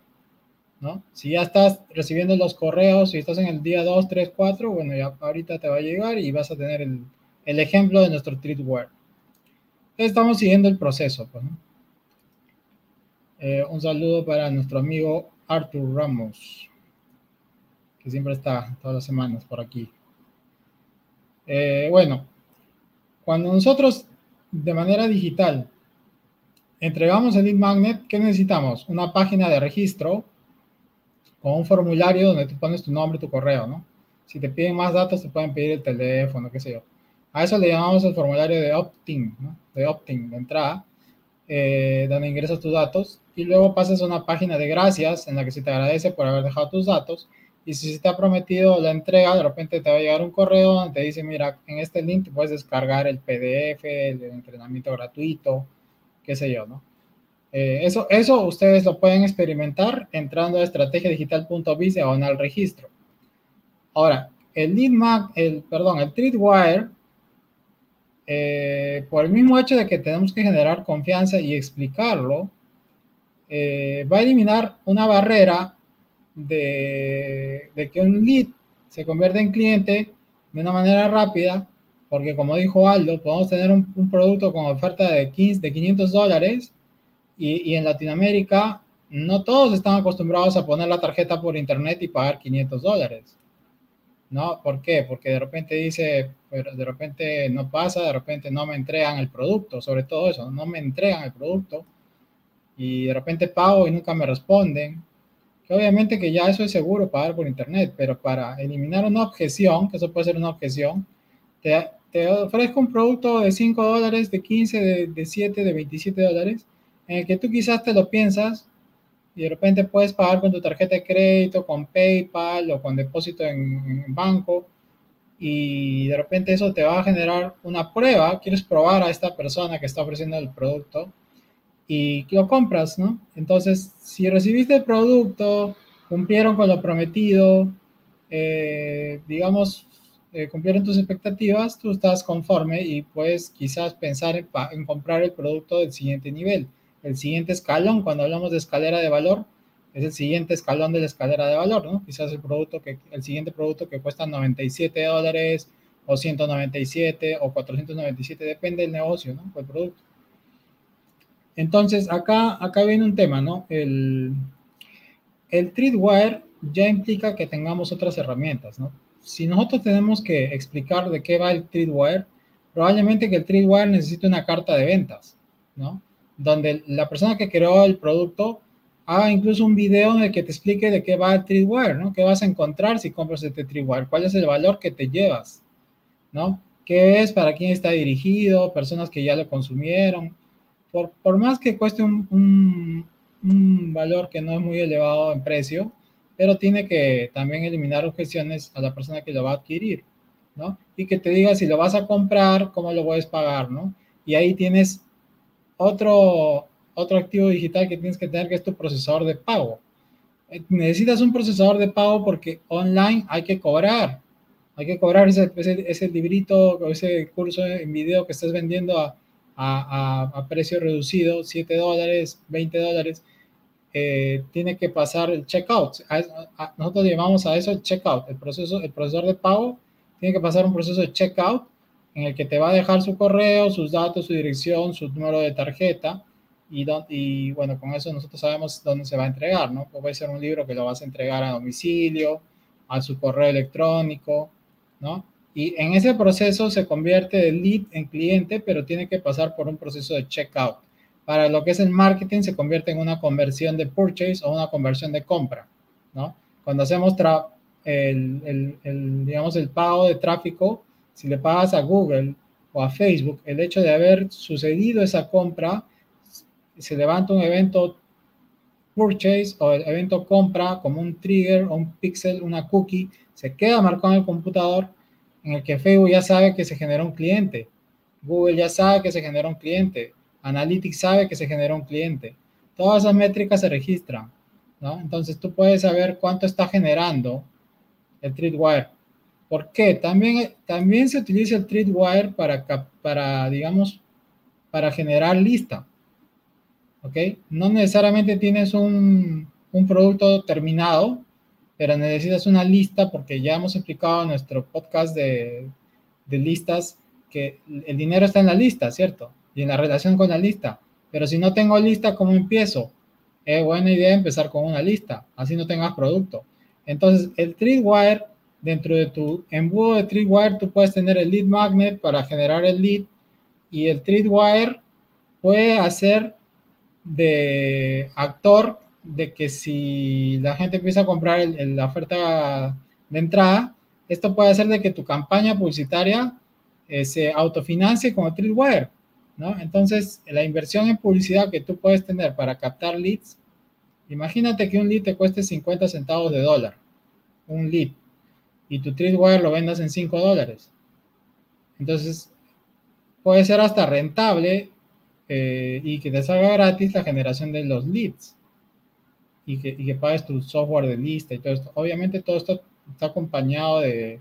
Si ya estás recibiendo los correos, si estás en el día 2, 3, 4, bueno, ya ahorita te va a llegar y vas a tener el, ejemplo de nuestro Treatware. Estamos siguiendo el proceso, pues, eh, un saludo para nuestro amigo Arthur Ramos, que siempre está todas las semanas por aquí. Eh, bueno, cuando nosotros de manera digital entregamos el lead magnet, ¿qué necesitamos? Una página de registro con un formulario donde tú pones tu nombre, tu correo, ¿no? Si te piden más datos, te pueden pedir el teléfono, qué sé yo. A eso le llamamos el formulario de opt-in, ¿no? De opt-in, de entrada, eh, donde ingresas tus datos y luego pasas a una página de gracias en la que se te agradece por haber dejado tus datos y si te ha prometido la entrega, de repente te va a llegar un correo donde te dice, mira, en este link puedes descargar el PDF, el entrenamiento gratuito, qué sé yo, ¿no? Eh, eso, eso ustedes lo pueden experimentar entrando a estrategiadigital.biz al registro. Ahora, el lead mag, el, perdón, el Treatwire, eh, por el mismo hecho de que tenemos que generar confianza y explicarlo, eh, va a eliminar una barrera de, que un lead se convierta en cliente de una manera rápida, porque como dijo Aldo, podemos tener un, producto con oferta de, 15, de 500 dólares y, y, en Latinoamérica no todos están acostumbrados a poner la tarjeta por internet y pagar 500 dólares. ¿No? ¿Por qué? Porque de repente dice, pero de repente no pasa, de repente no me entregan el producto, sobre todo eso, no me entregan el producto y de repente pago y nunca me responden. Que obviamente que ya eso es seguro pagar por internet, pero para eliminar una objeción, que eso puede ser una objeción, te, te ofrezco un producto de 5 dólares, de 15, de, de 7, de 27 dólares, en el que tú quizás te lo piensas y de repente puedes pagar con tu tarjeta de crédito, con PayPal o con depósito en, banco y de repente eso te va a generar una prueba, quieres probar a esta persona que está ofreciendo el producto y lo compras, ¿no? Entonces, si recibiste el producto, cumplieron con lo prometido, eh, digamos, eh, cumplieron tus expectativas, tú estás conforme y puedes quizás pensar en comprar el producto del siguiente nivel el siguiente escalón, cuando hablamos de escalera de valor, es el siguiente escalón de la escalera de valor, ¿no? Quizás el producto que, el siguiente producto que cuesta 97 dólares o 197 o 497, depende del negocio, ¿no? El producto. Entonces, acá, acá viene un tema, ¿no? El, el ya implica que tengamos otras herramientas, ¿no? Si nosotros tenemos que explicar de qué va el Treatware, probablemente que el Treatware necesite una carta de ventas, ¿no? donde la persona que creó el producto haga incluso un video en el que te explique de qué va el Treatware, ¿no? ¿Qué vas a encontrar si compras este Treatware? ¿Cuál es el valor que te llevas? ¿No? ¿Qué es? ¿Para quién está dirigido? Personas que ya lo consumieron. Por, por más que cueste un, un, un, valor que no es muy elevado en precio, pero tiene que también eliminar objeciones a la persona que lo va a adquirir, ¿no? Y que te diga si lo vas a comprar, cómo lo puedes pagar, ¿no? Y ahí tienes otro, otro activo digital que tienes que tener, que es tu procesador de pago. Eh, necesitas un procesador de pago porque online hay que cobrar. Hay que cobrar ese, ese, librito o ese curso en video que estás vendiendo a, a, a, precio reducido, 7 dólares, 20 dólares. Eh, tiene que pasar el checkout. nosotros llamamos a eso el checkout. El, proceso, el procesador de pago tiene que pasar un proceso de checkout en el que te va a dejar su correo, sus datos, su dirección, su número de tarjeta. Y, y bueno, con eso nosotros sabemos dónde se va a entregar, ¿no? Puede ser un libro que lo vas a entregar a domicilio, a su correo electrónico, ¿no? Y en ese proceso se convierte de lead en cliente, pero tiene que pasar por un proceso de checkout. Para lo que es el marketing, se convierte en una conversión de purchase o una conversión de compra, ¿no? Cuando hacemos el, el, el, digamos, el pago de tráfico, si le pagas a Google o a Facebook, el hecho de haber sucedido esa compra, se levanta un evento purchase o el evento compra como un trigger un pixel, una cookie, se queda marcado en el computador en el que Facebook ya sabe que se generó un cliente, Google ya sabe que se generó un cliente, Analytics sabe que se generó un cliente. Todas esas métricas se registran, ¿no? Entonces tú puedes saber cuánto está generando el Tripwire ¿Por qué? También, también se utiliza el Treatwire para, para, digamos, para generar lista. ¿Ok? No necesariamente tienes un, un producto terminado, pero necesitas una lista porque ya hemos explicado en nuestro podcast de, de, listas que el dinero está en la lista, ¿cierto? Y en la relación con la lista. Pero si no tengo lista, ¿cómo empiezo? Es buena idea empezar con una lista, así no tengas producto. Entonces, el Treatwire dentro de tu embudo de Treatwire tú puedes tener el lead magnet para generar el lead y el Treatwire puede hacer de actor de que si la gente empieza a comprar la oferta de entrada, esto puede hacer de que tu campaña publicitaria eh, se autofinancie con el Treatwire, ¿no? Entonces, la inversión en publicidad que tú puedes tener para captar leads, imagínate que un lead te cueste 50 centavos de dólar, un lead y tu Tripwire lo vendas en 5 dólares. Entonces, puede ser hasta rentable eh, y que te salga gratis la generación de los leads y que, y que pagues tu software de lista y todo esto. Obviamente todo esto está acompañado de,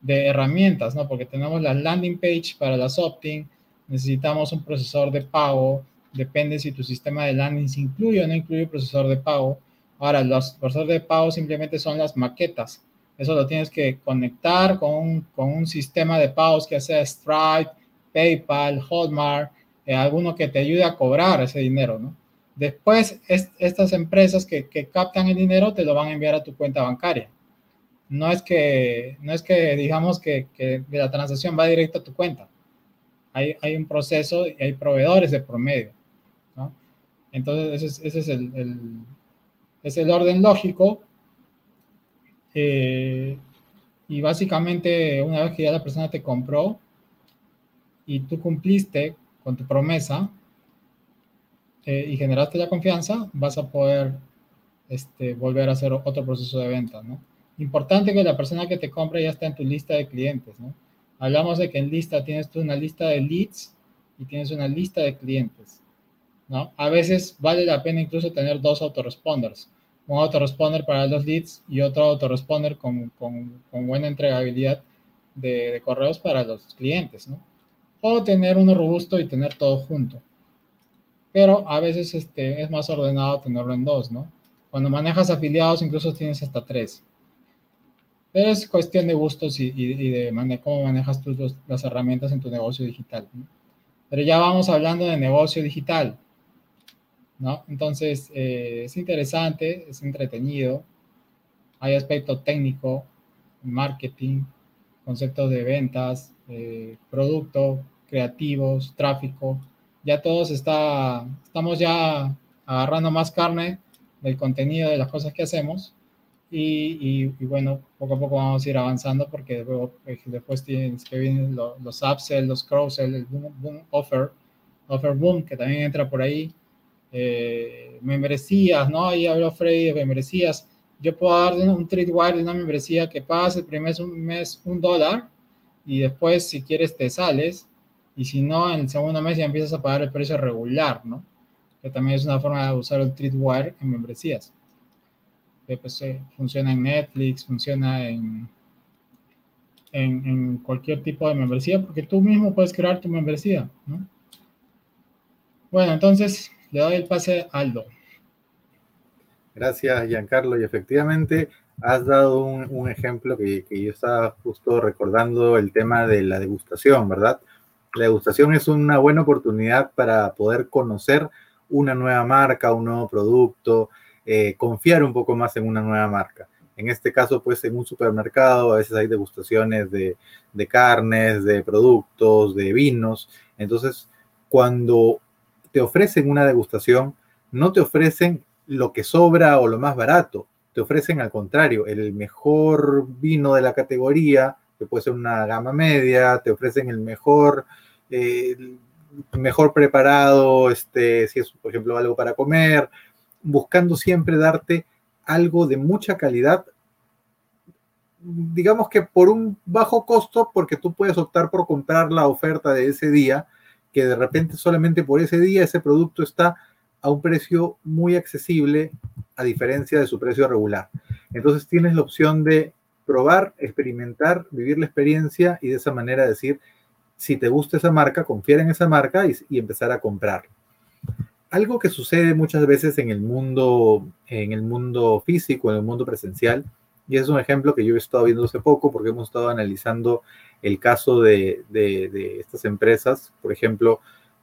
de herramientas, ¿no? Porque tenemos la landing page para las opt-in, necesitamos un procesador de pago, depende si tu sistema de landing incluye o no incluye procesador de pago. Ahora, los procesos de pago simplemente son las maquetas. Eso lo tienes que conectar con un, con un sistema de pagos que sea Stripe, PayPal, Hotmart, eh, alguno que te ayude a cobrar ese dinero, ¿no? Después, estas empresas que, que, captan el dinero te lo van a enviar a tu cuenta bancaria. No es que, no es que digamos que, que la transacción va directo a tu cuenta. Hay, hay, un proceso y hay proveedores de promedio. ¿no? Entonces, ese es, ese es el, el, es el orden lógico. Eh, y básicamente, una vez que ya la persona te compró y tú cumpliste con tu promesa, eh, y generaste la confianza, vas a poder este, volver a hacer otro proceso de venta, ¿no? Importante que la persona que te compre ya está en tu lista de clientes, ¿no? Hablamos de que en lista tienes tú una lista de leads y tienes una lista de clientes, ¿no? A veces vale la pena incluso tener dos autoresponders, un autoresponder para los leads y otro autoresponder con, con, con buena entregabilidad de, de correos para los clientes, ¿no? O tener uno robusto y tener todo junto pero a veces este, es más ordenado tenerlo en dos, ¿no? Cuando manejas afiliados, incluso tienes hasta tres. Pero es cuestión de gustos y, y, de cómo manejas tú las herramientas en tu negocio digital. ¿no? Pero ya vamos hablando de negocio digital, ¿no? Entonces, eh, es interesante, es entretenido. Hay aspecto técnico, marketing, conceptos de ventas, eh, producto, creativos, tráfico, ya todos está, estamos ya agarrando más carne del contenido de las cosas que hacemos y, y, bueno, poco a poco vamos a ir avanzando porque luego, eh, después tienes que vienen los, los upsell, los cross-sell, el boom, offer, offer boom, que también entra por ahí, eh, membresías, ¿no? Ahí habló Freddy de membresías. Yo puedo dar un Tripwire de una membresía que pagas el primer mes un dólar y después si quieres te sales y si no, en el segundo mes ya empiezas a pagar el precio regular, ¿no? Que también es una forma de usar el Treatwire en membresías. Que pues, eh, funciona en Netflix, funciona en, en, en, cualquier tipo de membresía, porque tú mismo puedes crear tu membresía, ¿no? Bueno, entonces le doy el pase a Aldo. Gracias, Giancarlo. Y efectivamente, has dado un, un ejemplo que, que, yo estaba justo recordando el tema de la degustación, ¿verdad? La degustación es una buena oportunidad para poder conocer una nueva marca, un nuevo producto, eh, confiar un poco más en una nueva marca. En este caso, pues en un supermercado a veces hay degustaciones de, de carnes, de productos, de vinos. Entonces, cuando te ofrecen una degustación, no te ofrecen lo que sobra o lo más barato, te ofrecen al contrario, el mejor vino de la categoría, que puede ser una gama media, te ofrecen el mejor eh, mejor preparado, este, si es, por ejemplo, algo para comer, buscando siempre darte algo de mucha calidad, digamos que por un bajo costo, porque tú puedes optar por comprar la oferta de ese día, que de repente solamente por ese día ese producto está a un precio muy accesible a diferencia de su precio regular. Entonces tienes la opción de probar, experimentar, vivir la experiencia y de esa manera decir, si te gusta esa marca, confiar en esa marca y, empezar a comprar. Algo que sucede muchas veces en el mundo, en el mundo físico, en el mundo presencial, y es un ejemplo que yo he estado viendo hace poco porque hemos estado analizando el caso de, estas empresas, por ejemplo,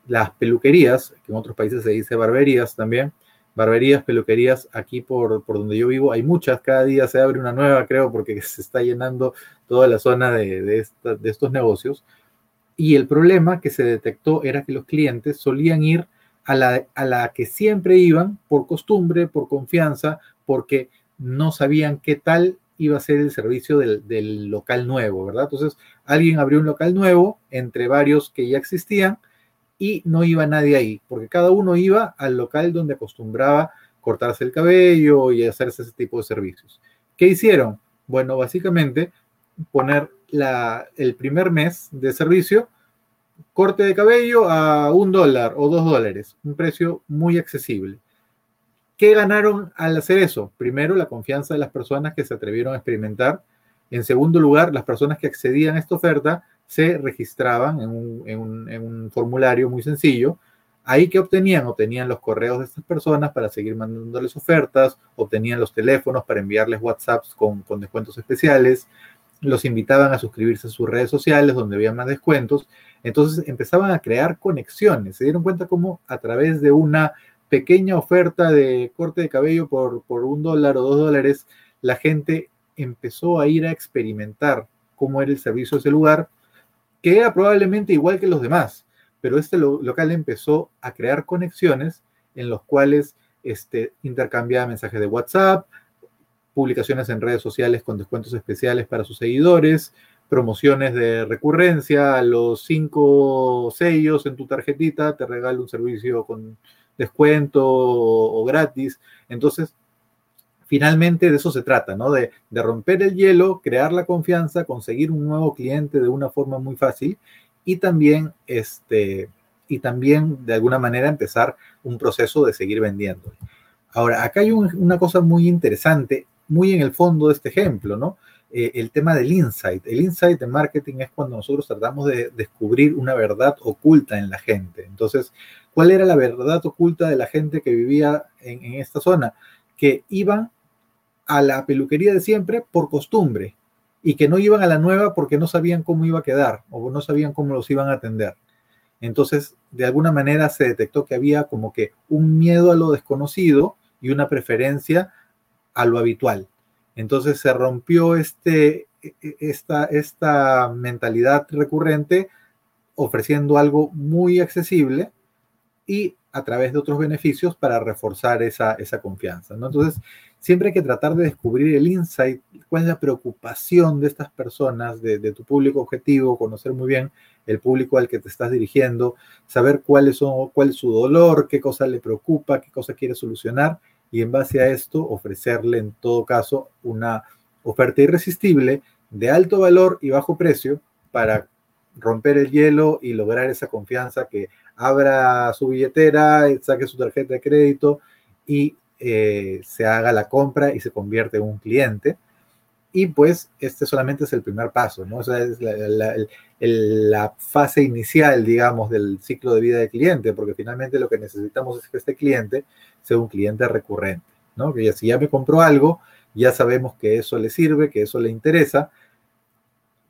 las peluquerías, que en otros países se dice barberías también, barberías, peluquerías, aquí por, donde yo vivo hay muchas, cada día se abre una nueva, creo, porque se está llenando toda la zona de estos negocios. Y el problema que se detectó era que los clientes solían ir a la, a la que siempre iban por costumbre, por confianza, porque no sabían qué tal iba a ser el servicio del, del, local nuevo, ¿verdad? Entonces, alguien abrió un local nuevo entre varios que ya existían y no iba nadie ahí, porque cada uno iba al local donde acostumbraba cortarse el cabello y hacerse ese tipo de servicios. ¿Qué hicieron? Bueno, básicamente poner el primer mes de servicio, corte de cabello a un dólar o dos dólares, un precio muy accesible. ¿Qué ganaron al hacer eso? Primero, la confianza de las personas que se atrevieron a experimentar. En segundo lugar, las personas que accedían a esta oferta se registraban en un, en un, en un formulario muy sencillo. Ahí que obtenían, obtenían los correos de estas personas para seguir mandándoles ofertas, obtenían los teléfonos para enviarles WhatsApps con, con descuentos especiales, los invitaban a suscribirse a sus redes sociales donde había más descuentos. Entonces empezaban a crear conexiones. Se dieron cuenta cómo a través de una pequeña oferta de corte de cabello por, por un dólar o dos dólares, la gente empezó a ir a experimentar cómo era el servicio de ese lugar, que era probablemente igual que los demás, pero este local empezó a crear conexiones en los cuales este, intercambiaba mensajes de WhatsApp, publicaciones en redes sociales con descuentos especiales para sus seguidores, promociones de recurrencia, los cinco sellos en tu tarjetita, te regalo un servicio con descuento o, gratis. Entonces, finalmente de eso se trata, ¿no? De, de, romper el hielo, crear la confianza, conseguir un nuevo cliente de una forma muy fácil y también, este, y también de alguna manera empezar un proceso de seguir vendiendo. Ahora, acá hay una cosa muy interesante muy en el fondo de este ejemplo, ¿no? Eh, el tema del insight. El insight de marketing es cuando nosotros tratamos de descubrir una verdad oculta en la gente. Entonces, ¿cuál era la verdad oculta de la gente que vivía en, en esta zona? Que iban a la peluquería de siempre por costumbre y que no iban a la nueva porque no sabían cómo iba a quedar o no sabían cómo los iban a atender. Entonces, de alguna manera se detectó que había como que un miedo a lo desconocido y una preferencia a lo habitual. Entonces se rompió este, e, e, esta, esta mentalidad recurrente ofreciendo algo muy accesible y a través de otros beneficios para reforzar esa, esa confianza. ¿no? Entonces, siempre hay que tratar de descubrir el insight, cuál es la preocupación de estas personas, de, tu público objetivo, conocer muy bien el público al que te estás dirigiendo, saber cuáles son, cuál es su dolor, qué cosa le preocupa, qué cosa quiere solucionar y en base a esto ofrecerle en todo caso una oferta irresistible de alto valor y bajo precio para romper el hielo y lograr esa confianza que abra su billetera, saque su tarjeta de crédito y eh, se haga la compra y se convierte en un cliente. Y pues este solamente es el primer paso, ¿no? O sea, es la, la, fase inicial, digamos, del ciclo de vida del cliente, porque finalmente lo que necesitamos es que este cliente sea un cliente recurrente, ¿no? Que ya, si ya me compró algo, ya sabemos que eso le sirve, que eso le interesa.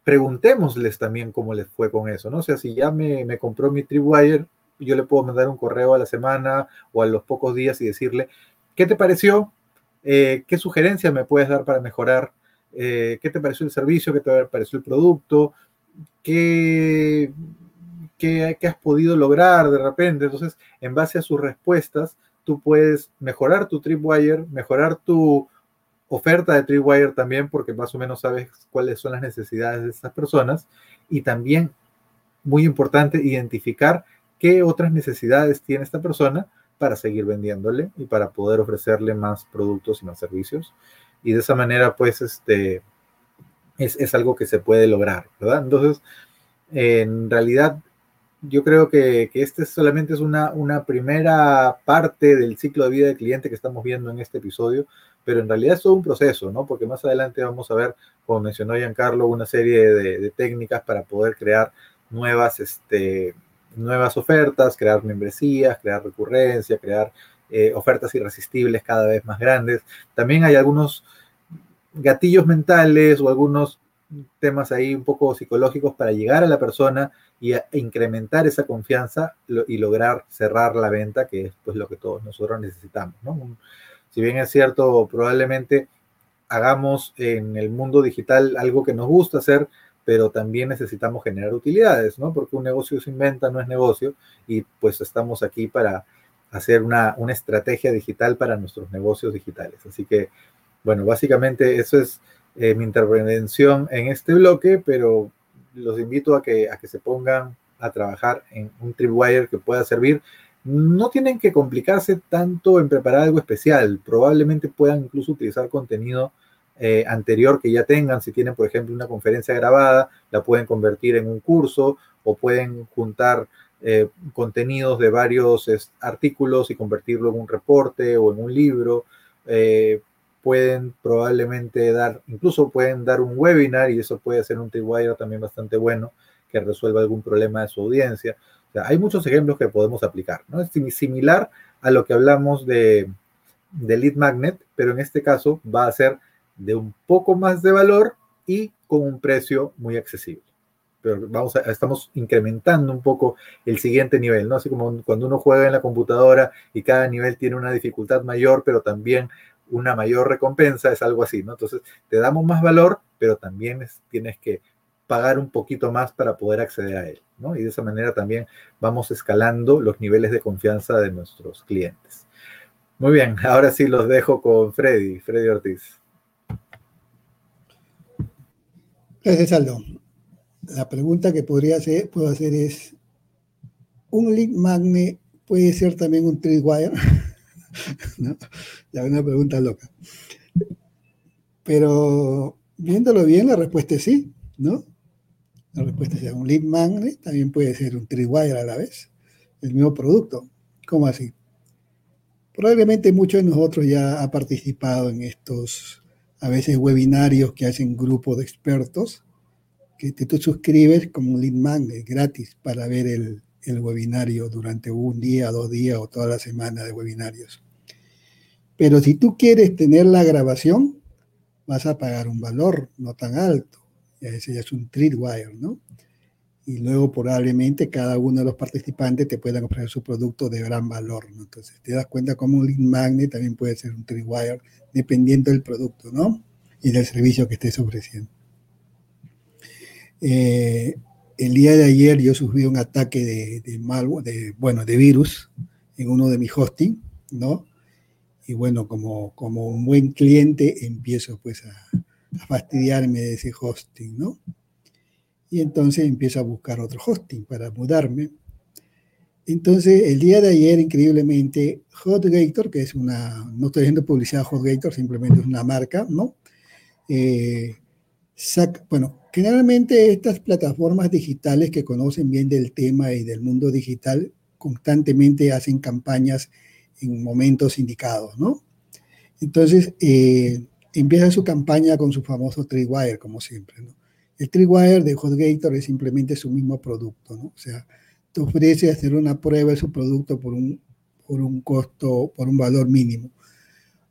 Preguntémosles también cómo les fue con eso, ¿no? O sea, si ya me, me compró mi Tripwire, yo le puedo mandar un correo a la semana o a los pocos días y decirle, ¿qué te pareció? Eh, ¿Qué sugerencia me puedes dar para mejorar eh, qué te pareció el servicio, qué te pareció el producto, qué, qué, has podido lograr de repente. Entonces, en base a sus respuestas, tú puedes mejorar tu Tripwire, mejorar tu oferta de Tripwire también, porque más o menos sabes cuáles son las necesidades de estas personas. Y también, muy importante, identificar qué otras necesidades tiene esta persona para seguir vendiéndole y para poder ofrecerle más productos y más servicios y de esa manera pues este es, es algo que se puede lograr, ¿verdad? Entonces, en realidad yo creo que, que este solamente es una, una primera parte del ciclo de vida del cliente que estamos viendo en este episodio, pero en realidad es todo un proceso, ¿no? Porque más adelante vamos a ver, como mencionó Giancarlo, una serie de, técnicas para poder crear nuevas, este, nuevas ofertas, crear membresías, crear recurrencia, crear eh, ofertas irresistibles cada vez más grandes. También hay algunos gatillos mentales o algunos temas ahí un poco psicológicos para llegar a la persona y incrementar esa confianza y lograr cerrar la venta, que es pues lo que todos nosotros necesitamos. si bien es cierto, probablemente hagamos en el mundo digital algo que nos gusta hacer, pero también necesitamos generar utilidades, ¿no? Porque un negocio sin venta no es negocio y pues estamos aquí para hacer una, una estrategia digital para nuestros negocios digitales. Así que, bueno, básicamente eso es eh, mi intervención en este bloque, pero los invito a que, a que se pongan a trabajar en un tripwire que pueda servir. No tienen que complicarse tanto en preparar algo especial. Probablemente puedan incluso utilizar contenido eh, anterior que ya tengan. Si tienen, por ejemplo, una conferencia grabada, la pueden convertir en un curso o pueden juntar eh, contenidos de varios artículos y convertirlo en un reporte o en un libro. Pueden probablemente dar, incluso pueden dar un webinar y eso puede ser un Tripwire también bastante bueno que resuelva algún problema de su audiencia. hay muchos ejemplos que podemos aplicar, ¿no? Es similar a lo que hablamos de, de lead magnet, pero en este caso va a ser de un poco más de valor y con un precio muy accesible. Pero vamos a, estamos incrementando un poco el siguiente nivel, ¿no? Así como cuando uno juega en la computadora y cada nivel tiene una dificultad mayor, pero también una mayor recompensa, es algo así, ¿no? Entonces, te damos más valor, pero también tienes que pagar un poquito más para poder acceder a él, ¿no? Y de esa manera también vamos escalando los niveles de confianza de nuestros clientes. Muy bien, ahora sí los dejo con Freddy, Freddy Ortiz. Gracias, Aldo. La pregunta que podría hacer, puedo hacer es, ¿un lead magnet puede ser también un tripwire? ¿No? Ya una pregunta loca. Pero viéndolo bien, la respuesta es sí, ¿no? La respuesta es un lead magnet también puede ser un tripwire a la vez, el mismo producto. ¿Cómo así? Probablemente muchos de nosotros ya ha participado en estos, a veces, webinarios que hacen grupos de expertos, que tú suscribes como un lead magnet gratis para ver el, el webinario durante un día, dos días o toda la semana de webinarios. Pero si tú quieres tener la grabación, vas a pagar un valor no tan alto ese ya es un tripwire, ¿no? Y luego probablemente cada uno de los participantes te puedan ofrecer su producto de gran valor, ¿no? Entonces te das cuenta como un lead magnet también puede ser un tripwire dependiendo del producto, ¿no? Y del servicio que estés ofreciendo. Eh, el día de ayer yo sufrí un ataque de, de, de, bueno, de virus en uno de mis hosting, ¿no? Y bueno, como, como un buen cliente empiezo pues a, fastidiarme de ese hosting, ¿no? Y entonces empiezo a buscar otro hosting para mudarme. Entonces, el día de ayer, increíblemente, HotGator, que es una, no estoy haciendo publicidad a HotGator, simplemente es una marca, ¿no? Eh, bueno, generalmente estas plataformas digitales que conocen bien del tema y del mundo digital constantemente hacen campañas en momentos indicados, ¿no? Entonces, eh, empieza su campaña con su famoso Tripwire, como siempre. ¿no? El Tripwire de HotGator es simplemente su mismo producto, ¿no? O sea, te ofrece hacer una prueba de su producto por un, por un costo, por un valor mínimo.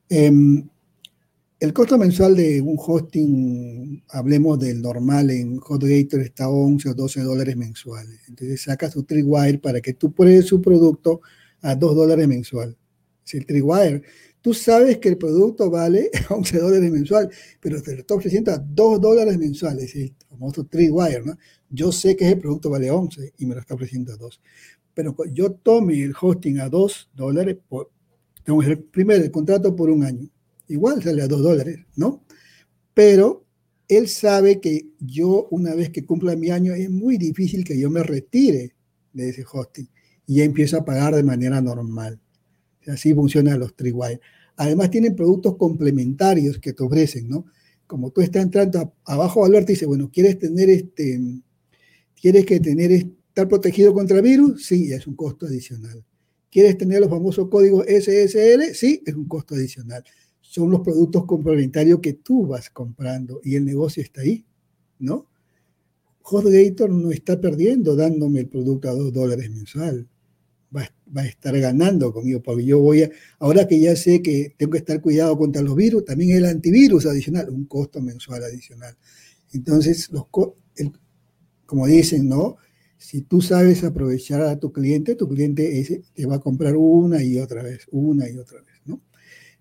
Eh, el costo mensual de un hosting, hablemos del normal en HotGator, está 11 o 12 dólares mensuales. Entonces saca su Tripwire para que tú pruebes su producto a 2 dólares mensual. Si el Tripwire Tú sabes que el producto vale 11 dólares mensual, pero te lo está ofreciendo a 2 dólares mensuales, el famoso Tripwire, ¿no? Yo sé que ese producto vale 11 y me lo está ofreciendo a 2. Pero yo tome el hosting a 2 dólares, tengo que hacer primero el contrato por un año. Igual sale a 2 dólares, ¿no? Pero él sabe que yo, una vez que cumpla mi año, es muy difícil que yo me retire de ese hosting y ya empiezo a pagar de manera normal. Así funcionan los Tripwire. Además tienen productos complementarios que te ofrecen, ¿no? Como tú estás entrando a, bajo valor, te dice, bueno, ¿quieres tener este, quieres que tener, estar protegido contra virus? Sí, es un costo adicional. ¿Quieres tener los famosos códigos SSL? Sí, es un costo adicional. Son los productos complementarios que tú vas comprando y el negocio está ahí, ¿no? HostGator no está perdiendo dándome el producto a dos dólares mensual va, a estar ganando conmigo, porque yo voy a, ahora que ya sé que tengo que estar cuidado contra los virus, también el antivirus adicional, un costo mensual adicional. Entonces, los, como dicen, ¿no? Si tú sabes aprovechar a tu cliente, tu cliente te va a comprar una y otra vez, una y otra vez, ¿no?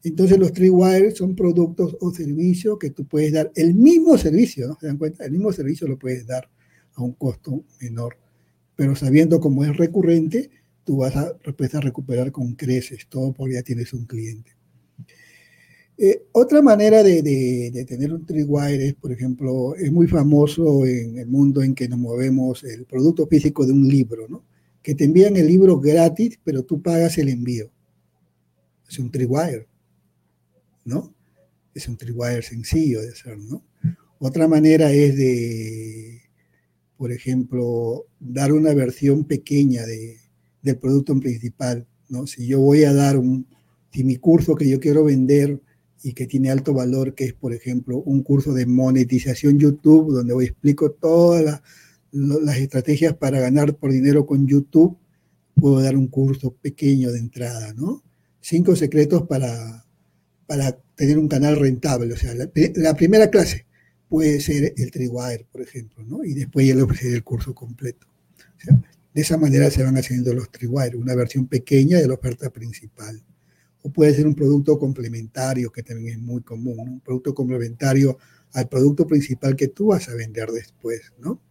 Entonces los Tripwire son productos o servicios que tú puedes dar, el mismo servicio, ¿no? ¿Se dan cuenta? El mismo servicio lo puedes dar a un costo menor, pero sabiendo cómo es recurrente, tú vas a, a recuperar con creces, todo porque ya tienes un cliente. Eh, otra manera de, de, tener un tripwire es, por ejemplo, es muy famoso en el mundo en que nos movemos el producto físico de un libro, ¿no? Que te envían el libro gratis, pero tú pagas el envío. Es un tripwire, ¿no? Es un tripwire sencillo de hacer, ¿no? Otra manera es de, por ejemplo, dar una versión pequeña de, del producto principal. ¿no? Si yo voy a dar un, si mi curso que yo quiero vender y que tiene alto valor, que es, por ejemplo, un curso de monetización YouTube, donde voy explico todas las, estrategias para ganar por dinero con YouTube, puedo dar un curso pequeño de entrada, ¿no? Cinco secretos para, para tener un canal rentable. O sea, la, primera clase puede ser el Tripwire, por ejemplo, ¿no? Y después ya le ofrecer el curso completo. De esa manera se van haciendo los Tripwire, una versión pequeña de la oferta principal. O puede ser un producto complementario, que también es muy común, un producto complementario al producto principal que tú vas a vender después, ¿no?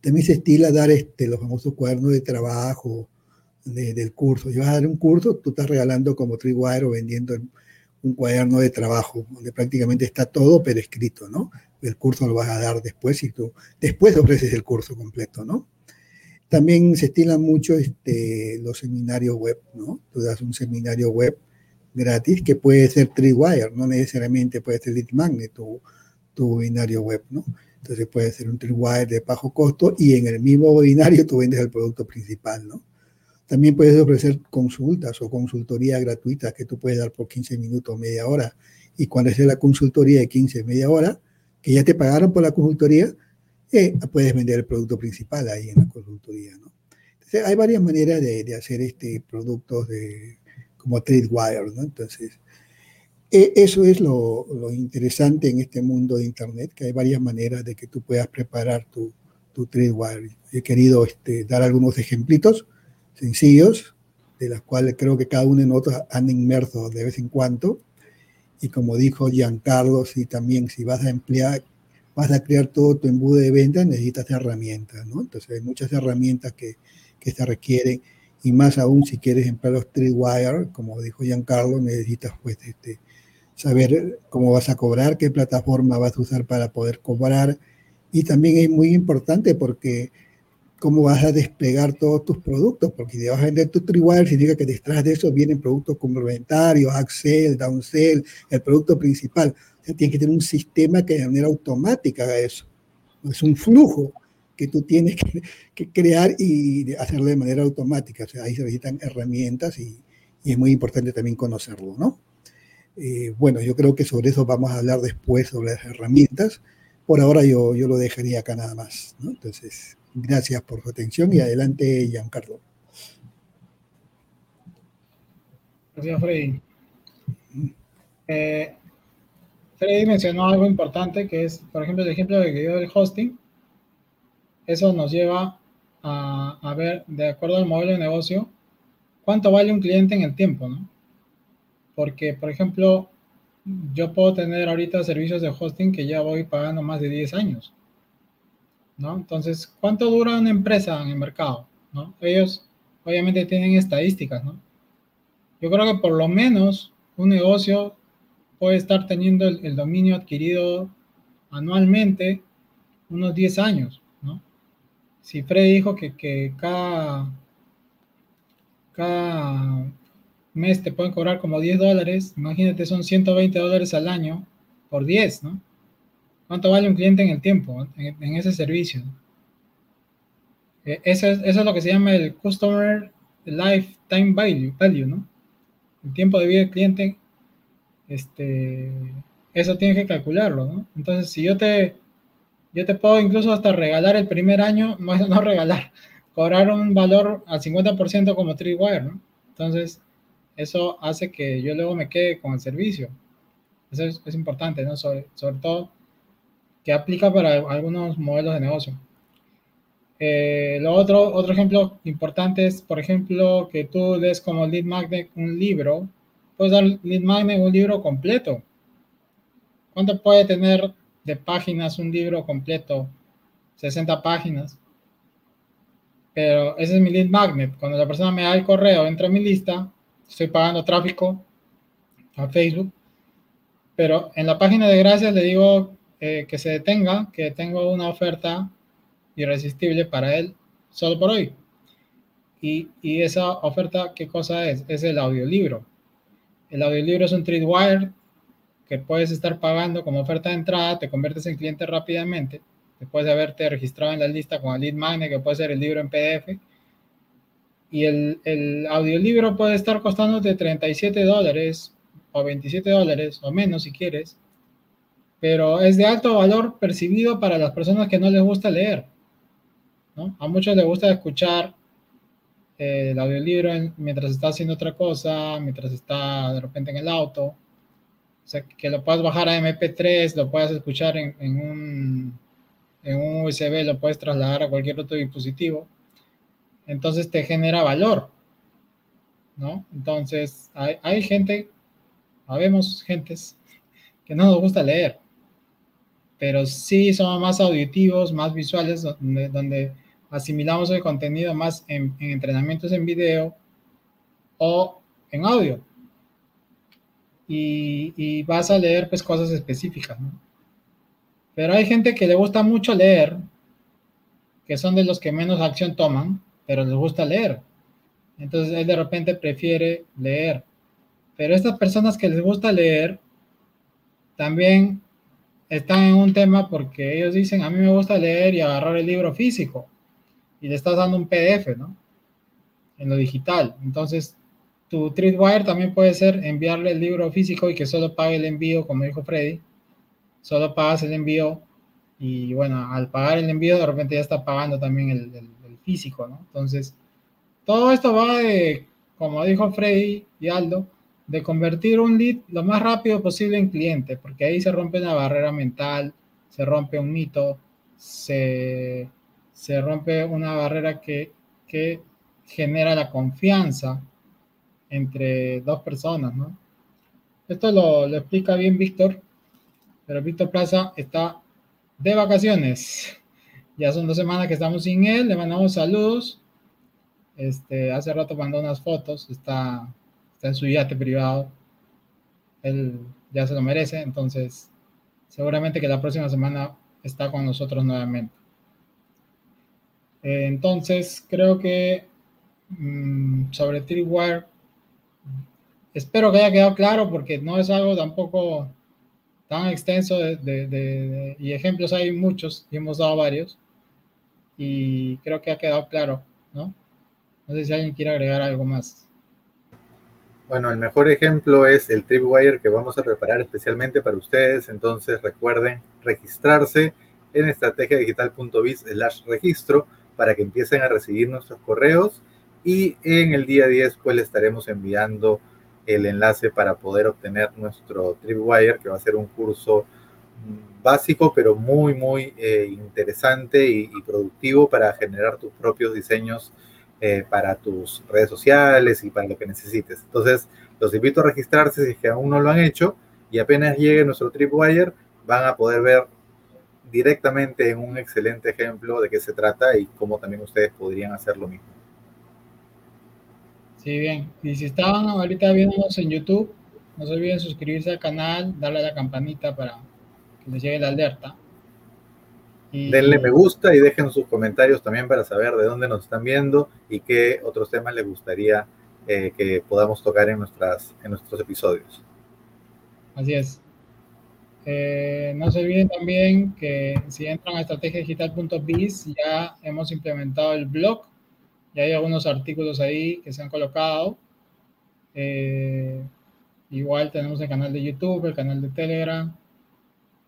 También se estila dar este, los famosos cuadernos de trabajo del curso. Si vas a dar un curso, tú estás regalando como Tripwire o vendiendo un cuaderno de trabajo, donde prácticamente está todo pero escrito, ¿no? El curso lo vas a dar después y tú después ofreces el curso completo, ¿no? También se estilan mucho este, los seminarios web, ¿no? Tú das un seminario web gratis que puede ser Tripwire, no necesariamente puede ser Lead Magnet tu, tu binario web, ¿no? Entonces puede ser un Tripwire de bajo costo y en el mismo binario tú vendes el producto principal, ¿no? También puedes ofrecer consultas o consultoría gratuitas que tú puedes dar por 15 minutos o media hora. Y cuando es la consultoría de 15, media hora, que ya te pagaron por la consultoría, eh, puedes vender el producto principal ahí en la consultoría. ¿no? Entonces, hay varias maneras de, de hacer este productos de, como TradeWire. ¿no? Entonces, e, eso es lo, interesante en este mundo de Internet, que hay varias maneras de que tú puedas preparar tu, tu TradeWire. He querido este, dar algunos ejemplitos sencillos, de las cuales creo que cada uno de nosotros han inmerso de vez en cuando. Y como dijo Giancarlo, si también si vas a emplear, vas a crear todo tu embudo de venta, necesitas herramientas, ¿no? Entonces hay muchas herramientas que, que se requieren y más aún si quieres emplear los Tripwire, como dijo Giancarlo, necesitas pues este, saber cómo vas a cobrar, qué plataforma vas a usar para poder cobrar. Y también es muy importante porque cómo vas a desplegar todos tus productos, porque si vas a vender tu Tripwire, significa que detrás de eso vienen productos complementarios, Axel, Downsell, el producto principal. Tienes que tener un sistema que de manera automática haga eso. Es un flujo que tú tienes que, crear y hacerlo de manera automática. O sea, ahí se necesitan herramientas y, es muy importante también conocerlo, ¿no? Eh, bueno, yo creo que sobre eso vamos a hablar después, sobre las herramientas. Por ahora yo, yo lo dejaría acá nada más, ¿no? Entonces, Gracias por su atención y adelante, Giancarlo. Gracias, Freddy. Eh, Freddy mencionó algo importante que es, por ejemplo, el ejemplo que dio del hosting. Eso nos lleva a, a, ver, de acuerdo al modelo de negocio, cuánto vale un cliente en el tiempo, ¿no? Porque, por ejemplo, yo puedo tener ahorita servicios de hosting que ya voy pagando más de 10 años. ¿no? Entonces, ¿cuánto dura una empresa en el mercado? ¿no? Ellos obviamente tienen estadísticas, ¿no? Yo creo que por lo menos un negocio puede estar teniendo el, dominio adquirido anualmente unos 10 años, ¿no? Si Freddy dijo que, que cada, cada mes te pueden cobrar como 10 dólares, imagínate, son 120 dólares al año por 10, ¿no? ¿Cuánto vale un cliente en el tiempo, en, ese servicio? E, eso es, eso es, lo que se llama el Customer Lifetime Value, value, ¿no? El tiempo de vida del cliente, este, eso tienes que calcularlo, ¿no? Entonces, si yo te, yo te puedo incluso hasta regalar el primer año, no, no regalar, cobrar un valor al 50% como Tripwire, ¿no? Entonces, eso hace que yo luego me quede con el servicio. Eso es, importante, ¿no? Sobre, sobre todo que aplica para algunos modelos de negocio. Eh, lo otro, otro ejemplo importante es, por ejemplo, que tú des como lead magnet un libro, puedes dar lead magnet un libro completo. ¿Cuánto puede tener de páginas un libro completo? 60 páginas. Pero ese es mi lead magnet. Cuando la persona me da el correo, entra a mi lista, estoy pagando tráfico a Facebook. Pero en la página de gracias le digo eh, que se detenga, que tengo una oferta irresistible para él solo por hoy. Y, y, esa oferta, ¿qué cosa es? Es el audiolibro. El audiolibro es un Tripwire que puedes estar pagando como oferta de entrada, te conviertes en cliente rápidamente, después de haberte registrado en la lista con el lead magnet, que puede ser el libro en PDF. Y el, el audiolibro puede estar costando de 37 dólares o 27 dólares o menos si quieres pero es de alto valor percibido para las personas que no les gusta leer. A muchos les gusta escuchar eh, el audiolibro mientras está haciendo otra cosa, mientras está de repente en el auto. O sea, que lo puedas bajar a MP3, lo puedas escuchar en, un, en un USB, lo puedes trasladar a cualquier otro dispositivo. Entonces te genera valor, ¿no? Entonces hay, hay gente, sabemos gentes que no nos gusta leer, pero sí somos más auditivos, más visuales, donde, asimilamos el contenido más en, entrenamientos en video o en audio. Y, vas a leer pues cosas específicas, ¿no? Pero hay gente que le gusta mucho leer, que son de los que menos acción toman, pero les gusta leer. Entonces él de repente prefiere leer. Pero estas personas que les gusta leer, también están en un tema porque ellos dicen, a mí me gusta leer y agarrar el libro físico. Y le estás dando un PDF, ¿no? En lo digital. Entonces, tu Tripwire también puede ser enviarle el libro físico y que solo pague el envío, como dijo Freddy. Solo pagas el envío y bueno, al pagar el envío de repente ya está pagando también el, el físico, ¿no? Entonces, todo esto va de, como dijo Freddy y Aldo, de convertir un lead lo más rápido posible en cliente, porque ahí se rompe una barrera mental, se rompe un mito, se, rompe una barrera que, genera la confianza entre dos personas, ¿no? Esto lo, lo explica bien Víctor, pero Víctor Plaza está de vacaciones. Ya son dos semanas que estamos sin él, le mandamos saludos. Este, hace rato mandó unas fotos, está está en su yate privado, él ya se lo merece, entonces seguramente que la próxima semana está con nosotros nuevamente. Eh, entonces, creo que mm, sobre Tripwire, espero que haya quedado claro porque no es algo tampoco tan extenso y ejemplos hay muchos y hemos dado varios y creo que ha quedado claro, ¿no? No sé si alguien quiere agregar algo más. Bueno, el mejor ejemplo es el Tripwire que vamos a preparar especialmente para ustedes. Entonces recuerden registrarse en estrategiadigital.biz slash registro para que empiecen a recibir nuestros correos y en el día 10 pues le estaremos enviando el enlace para poder obtener nuestro Tripwire que va a ser un curso básico pero muy muy eh, interesante y, y productivo para generar tus propios diseños eh, para tus redes sociales y para lo que necesites. Entonces, los invito a registrarse si es que aún no lo han hecho y apenas llegue nuestro Tripwire van a poder ver directamente en un excelente ejemplo de qué se trata y cómo también ustedes podrían hacer lo mismo. Sí, bien. Y si estaban ahorita viéndonos en YouTube, no se olviden suscribirse al canal, darle a la campanita para que les llegue la alerta. Denle me gusta y dejen sus comentarios también para saber de dónde nos están viendo y qué otros temas les gustaría eh, que podamos tocar en, nuestras, en nuestros episodios. Así es. Eh, no se olviden también que si entran a estrategiadigital.biz ya hemos implementado el blog, ya hay algunos artículos ahí que se han colocado. Eh, igual tenemos el canal de YouTube, el canal de Telegram,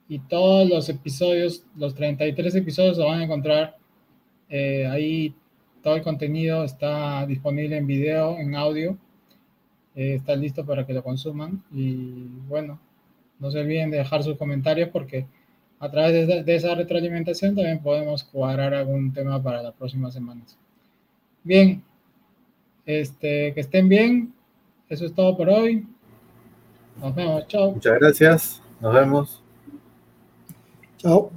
y todos los episodios, los 33 episodios lo van a encontrar eh, ahí. Todo el contenido está disponible en video, en audio. Eh, está listo para que lo consuman. Y bueno, no se olviden de dejar sus comentarios porque a través de, esa retroalimentación también podemos cuadrar algún tema para las próximas semanas. Bien, este, que estén bien. Eso es todo por hoy. Nos vemos. Chao. Muchas gracias. Nos vemos. Chao.